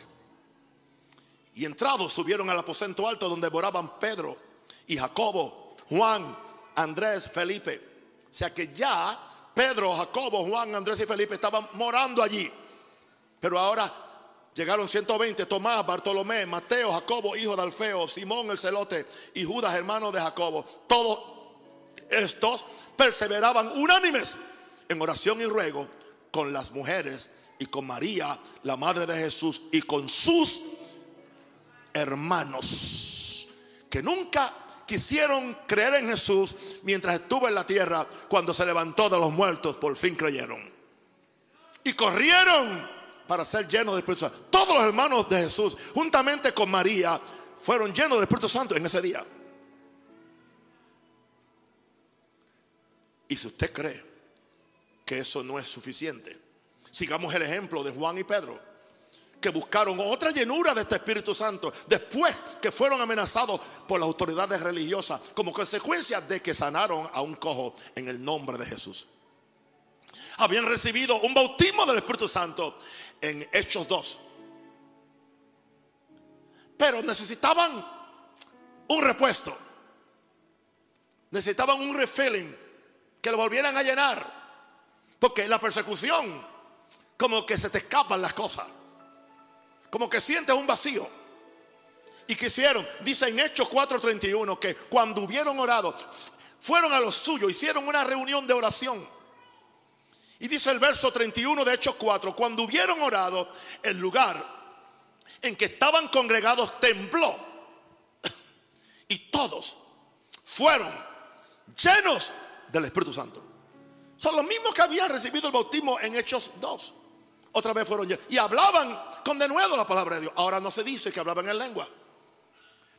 Y entrados subieron al aposento alto donde moraban Pedro y Jacobo, Juan, Andrés, Felipe. O sea que ya Pedro, Jacobo, Juan, Andrés y Felipe estaban morando allí. Pero ahora llegaron 120, Tomás, Bartolomé, Mateo, Jacobo, hijo de Alfeo, Simón el celote y Judas, hermano de Jacobo. Todos estos perseveraban unánimes en oración y ruego con las mujeres y con María, la madre de Jesús, y con sus hermanos que nunca quisieron creer en Jesús mientras estuvo en la tierra, cuando se levantó de los muertos, por fin creyeron. Y corrieron para ser llenos del Espíritu Santo. Todos los hermanos de Jesús, juntamente con María, fueron llenos del Espíritu Santo en ese día. Y si usted cree que eso no es suficiente, sigamos el ejemplo de Juan y Pedro que buscaron otra llenura de este Espíritu Santo después que fueron amenazados por las autoridades religiosas como consecuencia de que sanaron a un cojo en el nombre de Jesús. Habían recibido un bautismo del Espíritu Santo en Hechos 2. Pero necesitaban un repuesto. Necesitaban un refilling que lo volvieran a llenar. Porque la persecución, como que se te escapan las cosas como que sientes un vacío. Y quisieron, dice en Hechos 4:31, que cuando hubieron orado, fueron a lo suyo, hicieron una reunión de oración. Y dice el verso 31 de Hechos 4, cuando hubieron orado, el lugar en que estaban congregados tembló. Y todos fueron llenos del Espíritu Santo. Son los mismos que habían recibido el bautismo en Hechos 2. Otra vez fueron. Y hablaban con de nuevo la palabra de Dios. Ahora no se dice que hablaban en lengua.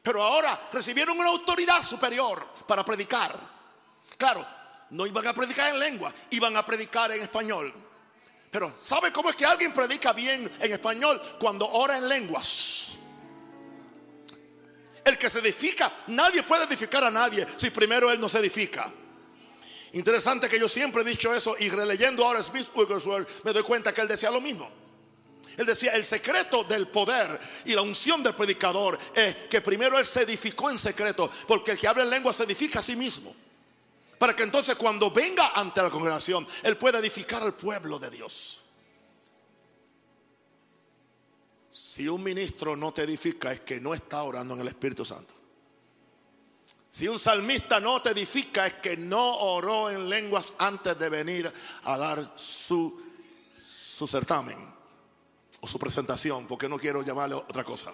Pero ahora recibieron una autoridad superior para predicar. Claro, no iban a predicar en lengua, iban a predicar en español. Pero ¿sabe cómo es que alguien predica bien en español cuando ora en lenguas? El que se edifica, nadie puede edificar a nadie si primero él no se edifica. Interesante que yo siempre he dicho eso y releyendo ahora Smith Wigglesworth me doy cuenta que él decía lo mismo. Él decía, el secreto del poder y la unción del predicador es que primero él se edificó en secreto, porque el que habla en lengua se edifica a sí mismo. Para que entonces cuando venga ante la congregación, él pueda edificar al pueblo de Dios. Si un ministro no te edifica es que no está orando en el Espíritu Santo. Si un salmista no te edifica es que no oró en lenguas antes de venir a dar su, su certamen o su presentación, porque no quiero llamarle otra cosa.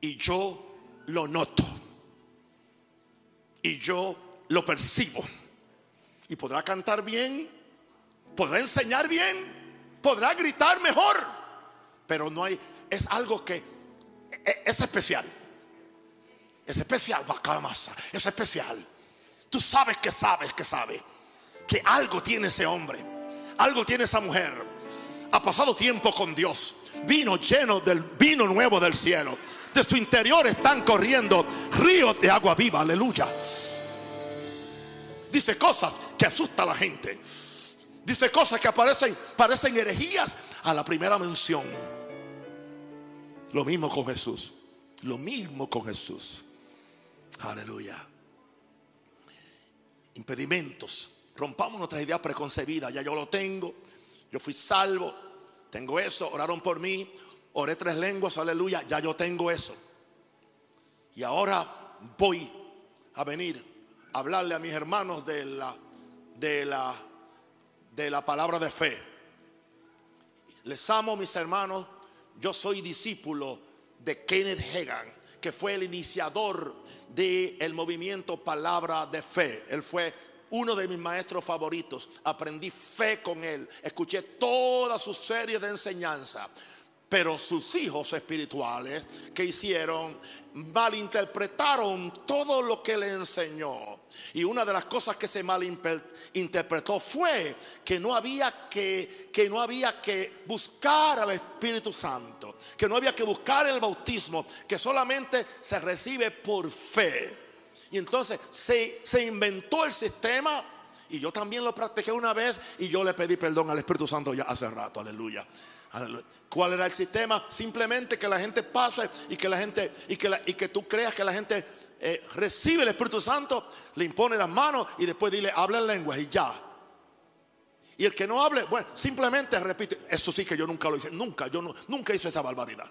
Y yo lo noto. Y yo lo percibo. Y podrá cantar bien, podrá enseñar bien, podrá gritar mejor, pero no hay, es algo que e, es especial. Es especial, masa, es especial. Tú sabes que sabes que sabe que algo tiene ese hombre, algo tiene esa mujer. Ha pasado tiempo con Dios, vino lleno del vino nuevo del cielo. De su interior están corriendo ríos de agua viva, aleluya. Dice cosas que asustan a la gente. Dice cosas que aparecen, parecen herejías a la primera mención. Lo mismo con Jesús. Lo mismo con Jesús. Aleluya. Impedimentos. Rompamos nuestra idea preconcebida. Ya yo lo tengo. Yo fui salvo. Tengo eso. Oraron por mí. Oré tres lenguas. Aleluya. Ya yo tengo eso. Y ahora voy a venir a hablarle a mis hermanos de la, de la, de la palabra de fe. Les amo, mis hermanos. Yo soy discípulo de Kenneth Hagan que fue el iniciador del movimiento Palabra de Fe. Él fue uno de mis maestros favoritos. Aprendí fe con él. Escuché toda su serie de enseñanza. Pero sus hijos espirituales que hicieron malinterpretaron todo lo que le enseñó. Y una de las cosas que se malinterpretó fue que no había que, que no había que buscar al Espíritu Santo, que no había que buscar el bautismo, que solamente se recibe por fe. Y entonces se, se inventó el sistema y yo también lo practiqué una vez y yo le pedí perdón al Espíritu Santo ya hace rato, aleluya. ¿Cuál era el sistema? Simplemente que la gente pase y que la gente y que, y que tú creas que la gente eh, recibe el Espíritu Santo, le impone las manos y después dile, habla en lenguas y ya. Y el que no hable, bueno, simplemente repite, eso sí que yo nunca lo hice, nunca, yo nunca hice esa barbaridad.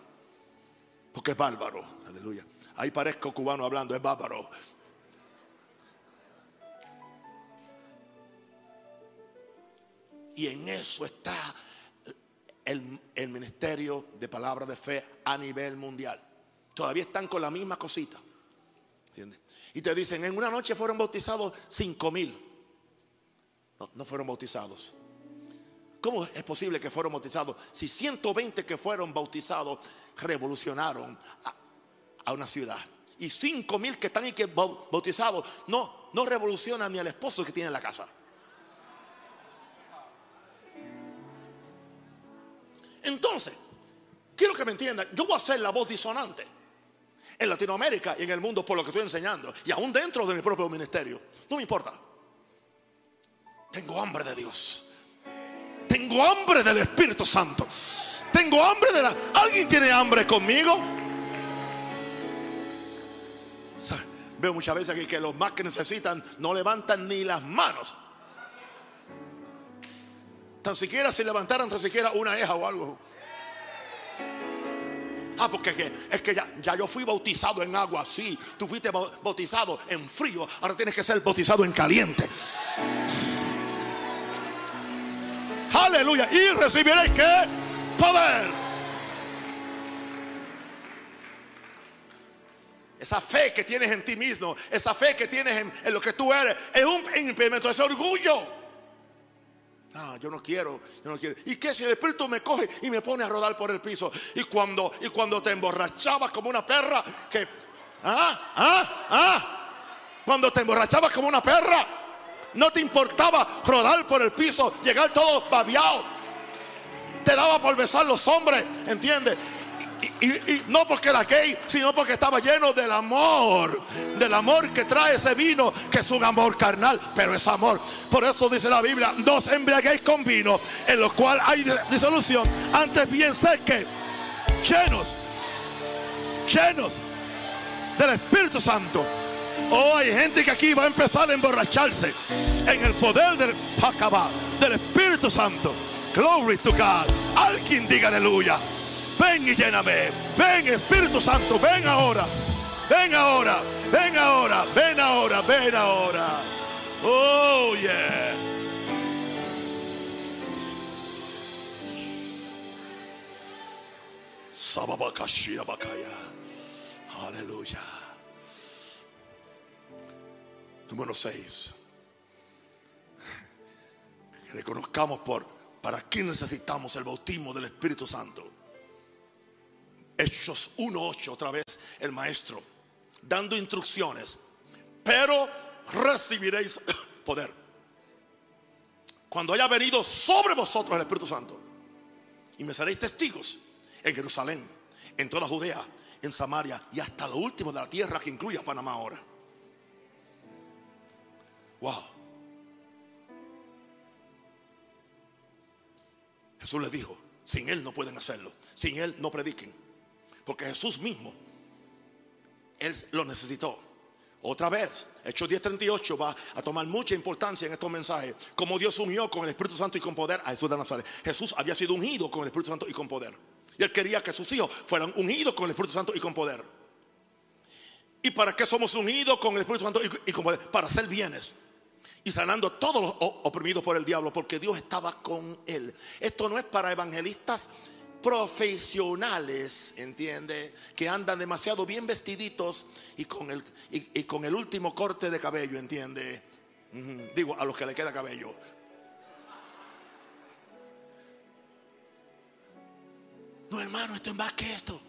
Porque es bárbaro, aleluya. Ahí parezco cubano hablando, es bárbaro. Y en eso está el, ministerio de palabra de fe a nivel mundial. Todavía están con la misma cosita. Y te dicen, en una noche fueron bautizados cinco mil. No, no fueron bautizados. ¿Cómo es posible que fueron bautizados? Si 120 que fueron bautizados revolucionaron a, una ciudad. Y 5 mil que están aquí bautizados no, no revolucionan ni al esposo que tiene en la casa. Entonces, quiero que me entiendan, yo voy a hacer la voz disonante en Latinoamérica y en el mundo por lo que estoy enseñando. Y aún dentro de mi propio ministerio. No me importa. Tengo hambre de Dios. Tengo hambre del Espíritu Santo. Tengo hambre de la... ¿Alguien tiene hambre conmigo? Veo muchas veces aquí que los más que necesitan no levantan ni las manos. Tan siquiera si levantaran tan siquiera una eja o algo. Ah, porque es que ya, ya yo fui bautizado en agua, sí. Tú fuiste bautizado en frío, ahora tienes que ser bautizado en caliente. Aleluya. Y recibiréis que poder. Esa fe que tienes en ti mismo, esa fe que tienes en, en lo que tú eres, es un implemento, ese orgullo. Ah, yo no quiero, yo no quiero. ¿Y qué si el Espíritu me coge y me pone a rodar por el piso? Y cuando, y cuando te emborrachabas como una perra, que, ah, ah, ah, cuando te emborrachabas como una perra, no te importaba rodar por el piso, llegar todo babiado. Te daba por besar los hombres, ¿entiendes? Y, no porque era gay, sino porque estaba lleno del amor, del amor que trae ese vino, que es un amor carnal, pero es amor. Por eso dice la Biblia, no embriaguéis con vino, en lo cual hay disolución. Antes bien sé que llenos, llenos del Espíritu Santo. Oh, hay gente que aquí va a empezar a emborracharse en el poder del del Espíritu Santo. Glory to God. Alguien diga aleluya. Ven y lléname. Ven Espíritu Santo, ven ahora. Ven ahora, ven ahora, ven ahora, ven ahora. Oh, yeah. Aleluya. Número 6. Reconozcamos por para qué necesitamos el bautismo del Espíritu Santo. Hechos 1.8, otra vez el maestro, dando instrucciones. Pero recibiréis poder. Cuando haya venido sobre vosotros el Espíritu Santo. Y me seréis testigos en Jerusalén, en toda Judea, en Samaria y hasta lo último de la tierra que incluye a Panamá ahora. Wow. Jesús les dijo, sin Él no pueden hacerlo, sin Él no prediquen. Porque Jesús mismo, Él lo necesitó. Otra vez, Hechos 10:38 va a tomar mucha importancia en estos mensajes. Como Dios unió con el Espíritu Santo y con poder a Jesús de Nazaret. Jesús había sido ungido con el Espíritu Santo y con poder. Y Él quería que sus hijos fueran unidos con el Espíritu Santo y con poder. ¿Y para qué somos unidos con el Espíritu Santo y con poder? Para hacer bienes y sanando a todos los oprimidos por el diablo, porque Dios estaba con él. Esto no es para evangelistas profesionales, ¿entiende? Que andan demasiado bien vestiditos y con el, y, con el último corte de cabello, ¿entiende? Digo, a los que le queda cabello. No, hermano, esto es más que esto.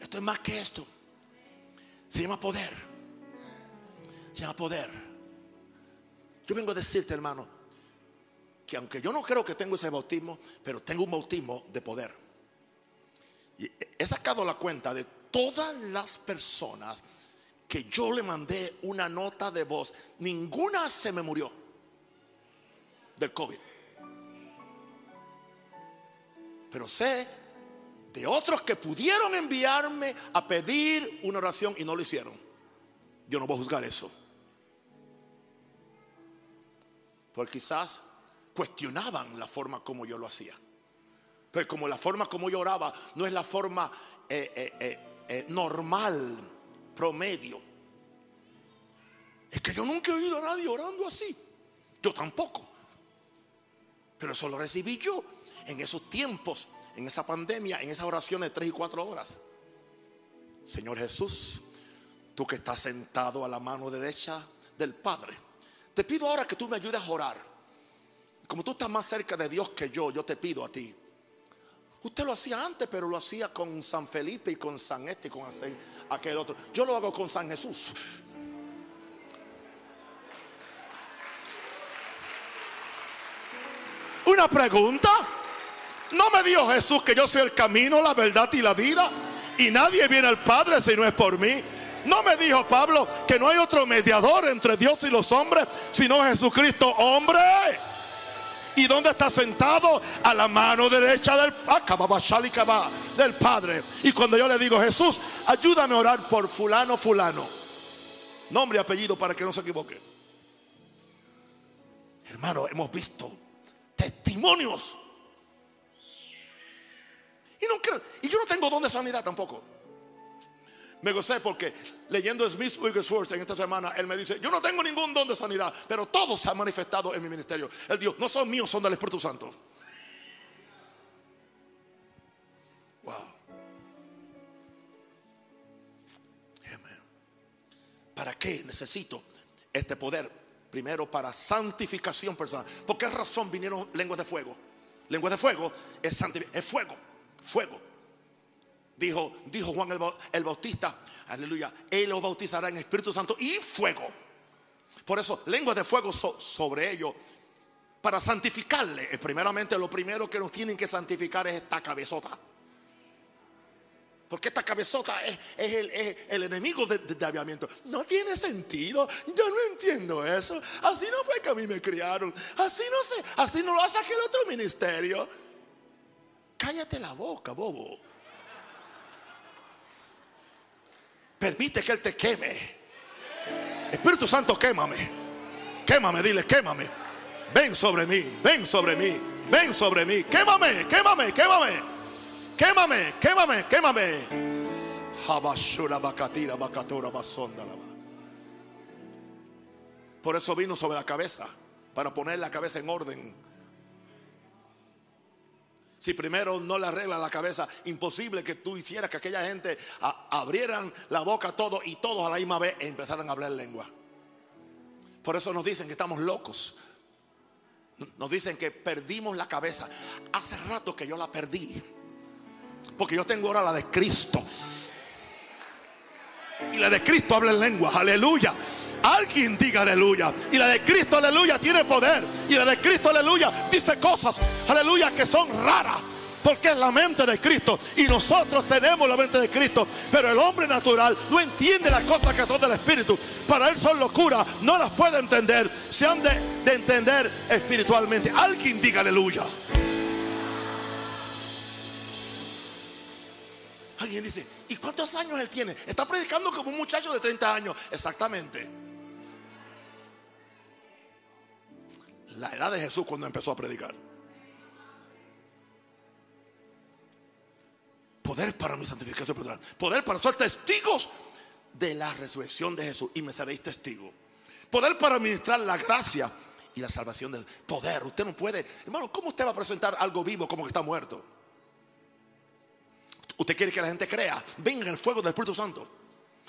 Esto es más que esto. Se llama poder. Se llama poder. Yo vengo a decirte, hermano, que aunque yo no creo que tengo ese bautismo, pero tengo un bautismo de poder. Y he sacado la cuenta de todas las personas que yo le mandé una nota de voz, ninguna se me murió del COVID. Pero sé de otros que pudieron enviarme a pedir una oración y no lo hicieron. Yo no voy a juzgar eso. Porque quizás cuestionaban la forma como yo lo hacía. Pero como la forma como yo oraba no es la forma eh, eh, eh, normal, promedio. Es que yo nunca he oído a nadie orando así. Yo tampoco. Pero eso lo recibí yo en esos tiempos, en esa pandemia, en esas oraciones de tres y cuatro horas. Señor Jesús, tú que estás sentado a la mano derecha del Padre, te pido ahora que tú me ayudes a orar. Como tú estás más cerca de Dios que yo, yo te pido a ti. Usted lo hacía antes, pero lo hacía con San Felipe y con San Este y con aquel otro. Yo lo hago con San Jesús. Una pregunta. ¿No me dijo Jesús que yo soy el camino, la verdad y la vida? Y nadie viene al Padre si no es por mí. ¿No me dijo Pablo que no hay otro mediador entre Dios y los hombres sino Jesucristo hombre? ¿Y dónde está sentado? A la mano derecha del, del Padre. Y cuando yo le digo, Jesús, ayúdame a orar por fulano, fulano. Nombre y apellido para que no se equivoque. Hermano, hemos visto testimonios. Y yo no tengo don de sanidad tampoco. Me gocé porque leyendo Smith Wigglesworth en esta semana, él me dice, yo no tengo ningún don de sanidad, pero todo se ha manifestado en mi ministerio. Él dijo, no son míos, son del Espíritu Santo. Wow. ¿Para qué necesito este poder? Primero, para santificación personal. ¿Por qué razón vinieron lenguas de fuego? Lenguas de fuego es, es fuego, fuego. Dijo, dijo Juan el, Bautista, aleluya, Él los bautizará en Espíritu Santo y fuego. Por eso, lenguas de fuego sobre ellos, para santificarle. Eh, primeramente, lo primero que nos tienen que santificar es esta cabezota. Porque esta cabezota es, el, enemigo de, de, aviamiento. No tiene sentido. Yo no entiendo eso. Así no fue que a mí me criaron. Así no sé. Así no lo hace aquel otro ministerio. Cállate la boca, bobo. Permite que Él te queme. Espíritu Santo, quémame. Quémame, dile, quémame. Ven sobre mí, ven sobre mí, ven sobre mí. Quémame, quémame, quémame. Quémame, quémame, quémame. Por eso vino sobre la cabeza, para poner la cabeza en orden si primero no le arregla la cabeza, imposible que tú hicieras que aquella gente abrieran la boca todo y todos a la misma vez empezaran a hablar lengua. Por eso nos dicen que estamos locos. Nos dicen que perdimos la cabeza. Hace rato que yo la perdí. Porque yo tengo ahora la de Cristo. Y la de Cristo habla en lengua. Aleluya. Alguien diga aleluya. Y la de Cristo, aleluya, tiene poder. Y la de Cristo, aleluya, dice cosas, aleluya, que son raras. Porque es la mente de Cristo. Y nosotros tenemos la mente de Cristo. Pero el hombre natural no entiende las cosas que son del Espíritu. Para él son locuras. No las puede entender. Se han de, de entender espiritualmente. Alguien diga aleluya. Alguien dice, ¿y cuántos años él tiene? Está predicando como un muchacho de 30 años. Exactamente. La edad de Jesús cuando empezó a predicar. Poder para mi santificación personal. Poder para ser testigos de la resurrección de Jesús. Y me seréis testigo. Poder para administrar la gracia y la salvación del poder. Usted no puede, hermano, ¿cómo usted va a presentar algo vivo como que está muerto? Usted quiere que la gente crea, venga el fuego del Espíritu Santo.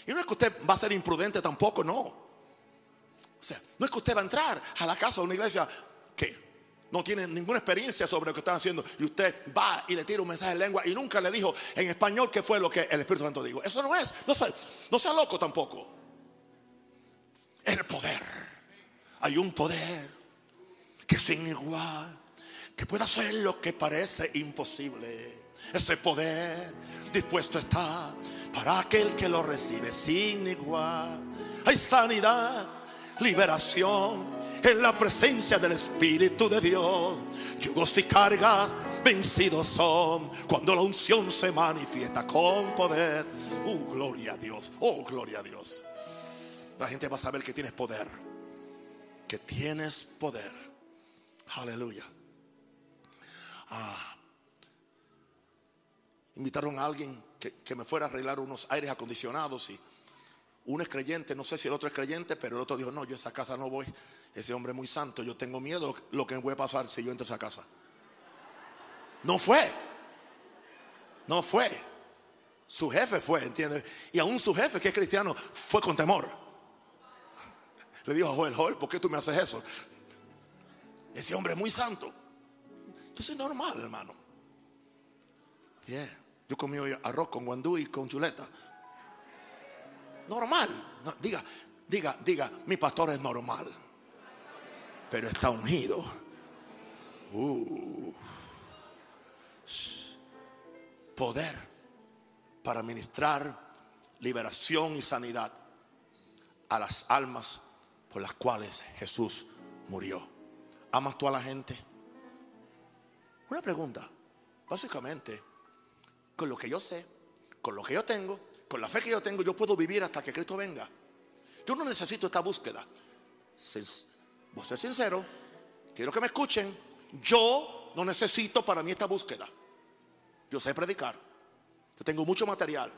Y no es que usted va a ser imprudente tampoco, no. O sea, no es que usted va a entrar a la casa de una iglesia que no tiene ninguna experiencia sobre lo que están haciendo y usted va y le tira un mensaje en lengua y nunca le dijo en español qué fue lo que el Espíritu Santo dijo. Eso no es, no sea, no sea loco tampoco. El poder. Hay un poder que sin igual, que puede hacer lo que parece imposible. Ese poder dispuesto está para aquel que lo recibe sin igual. Hay sanidad liberación en la presencia del Espíritu de Dios. Yugos y cargas vencidos son cuando la unción se manifiesta con poder. Oh, gloria a Dios. Oh, gloria a Dios. La gente va a saber que tienes poder. Que tienes poder. Aleluya. Ah. Invitaron a alguien que, que me fuera a arreglar unos aires acondicionados y uno es creyente, no sé si el otro es creyente, pero el otro dijo, no, yo a esa casa no voy. Ese hombre es muy santo, yo tengo miedo lo que me puede pasar si yo entro a esa casa. No fue. No fue. Su jefe fue, ¿entiendes? Y aún su jefe, que es cristiano, fue con temor. Le dijo a Joel, Joel, ¿por qué tú me haces eso? Ese hombre es muy santo. Entonces es normal, hermano. Yo comí arroz con guandú y con chuleta. Normal. diga, diga, diga, mi pastor es normal. Pero está ungido. Uh. Poder para ministrar liberación y sanidad a las almas por las cuales Jesús murió. ¿Amas tú a la gente? Una pregunta. Básicamente, con lo que yo sé, con lo que yo tengo, con la fe que yo tengo, yo puedo vivir hasta que Cristo venga. Yo no necesito esta búsqueda. Voy a ser sincero, quiero que me escuchen. Yo no necesito para mí esta búsqueda. Yo sé predicar. Yo tengo mucho material.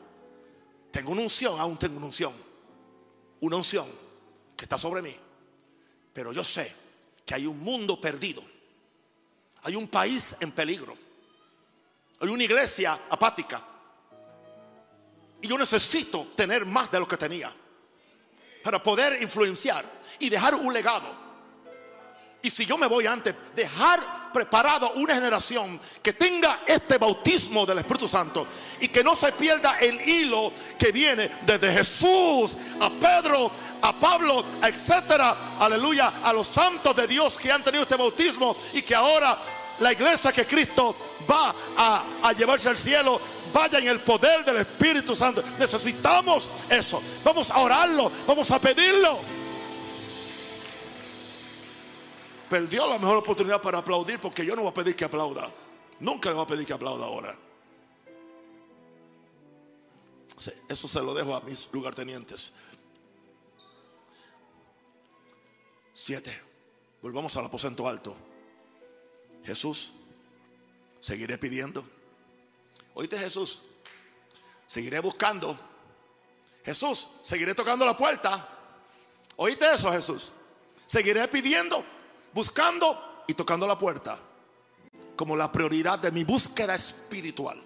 Tengo una unción, aún tengo una unción. Una unción que está sobre mí. Pero yo sé que hay un mundo perdido. Hay un país en peligro. Hay una iglesia apática. Y yo necesito tener más de lo que tenía para poder influenciar y dejar un legado. Y si yo me voy antes, dejar preparado una generación que tenga este bautismo del Espíritu Santo y que no se pierda el hilo que viene desde Jesús a Pedro, a Pablo, etcétera, aleluya, a los santos de Dios que han tenido este bautismo y que ahora la iglesia que Cristo va a, a llevarse al cielo vaya en el poder del Espíritu Santo. Necesitamos eso. Vamos a orarlo, vamos a pedirlo. Perdió la mejor oportunidad para aplaudir porque yo no voy a pedir que aplauda. Nunca le voy a pedir que aplauda ahora. Eso se lo dejo a mis lugartenientes. Siete. Volvamos al aposento alto. Jesús, seguiré pidiendo. Oíste Jesús, seguiré buscando. Jesús, seguiré tocando la puerta. Oíste eso Jesús. Seguiré pidiendo, buscando y tocando la puerta. Como la prioridad de mi búsqueda espiritual.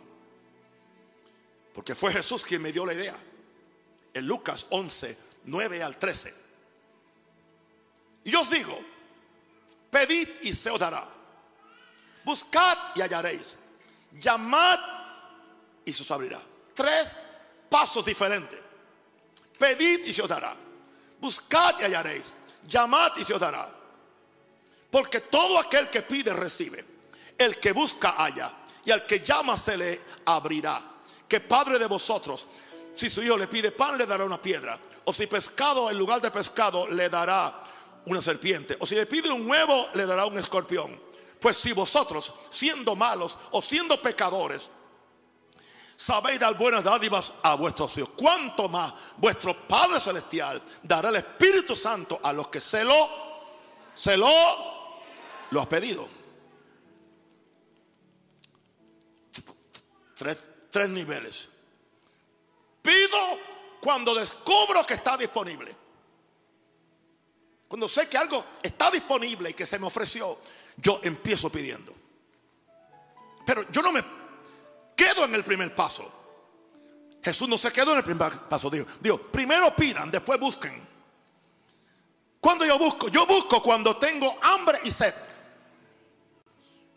Porque fue Jesús quien me dio la idea. En Lucas 11, 9 al 13. Y yo os digo, pedid y se os dará. Buscad y hallaréis. Llamad y se os abrirá. Tres pasos diferentes. Pedid y se os dará. Buscad y hallaréis. Llamad y se os dará. Porque todo aquel que pide recibe. El que busca halla. Y al que llama se le abrirá. Que padre de vosotros, si su hijo le pide pan, le dará una piedra. O si pescado en lugar de pescado, le dará una serpiente. O si le pide un huevo, le dará un escorpión. Pues si vosotros, siendo malos o siendo pecadores, sabéis dar buenas dádivas a vuestros hijos, cuánto más vuestro Padre Celestial dará el Espíritu Santo a los que se lo, se lo, lo has pedido. Tres, tres niveles. Pido cuando descubro que está disponible. Cuando sé que algo está disponible y que se me ofreció, yo empiezo pidiendo. Pero yo no me quedo en el primer paso. Jesús no se quedó en el primer paso. Dijo, Dios, primero pidan, después busquen. Cuando yo busco? Yo busco cuando tengo hambre y sed.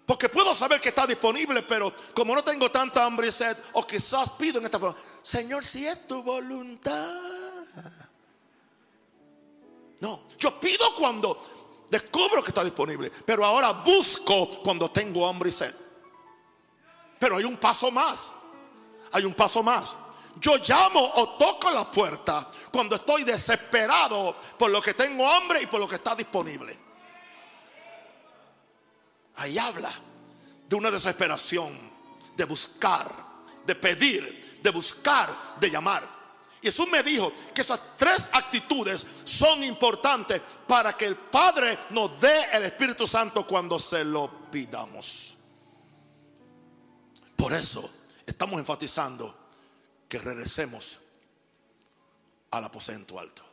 Porque puedo saber que está disponible, pero como no tengo tanta hambre y sed, o quizás pido en esta forma, Señor, si es tu voluntad. No, yo pido cuando descubro que está disponible, pero ahora busco cuando tengo hambre y sed. Pero hay un paso más. Hay un paso más. Yo llamo o toco la puerta cuando estoy desesperado por lo que tengo hambre y por lo que está disponible. Ahí habla. de una desesperación, de buscar, de pedir, de buscar, de llamar. Jesús me dijo que esas tres actitudes son importantes para que el Padre nos dé el Espíritu Santo cuando se lo pidamos. Por eso estamos enfatizando que regresemos al aposento alto.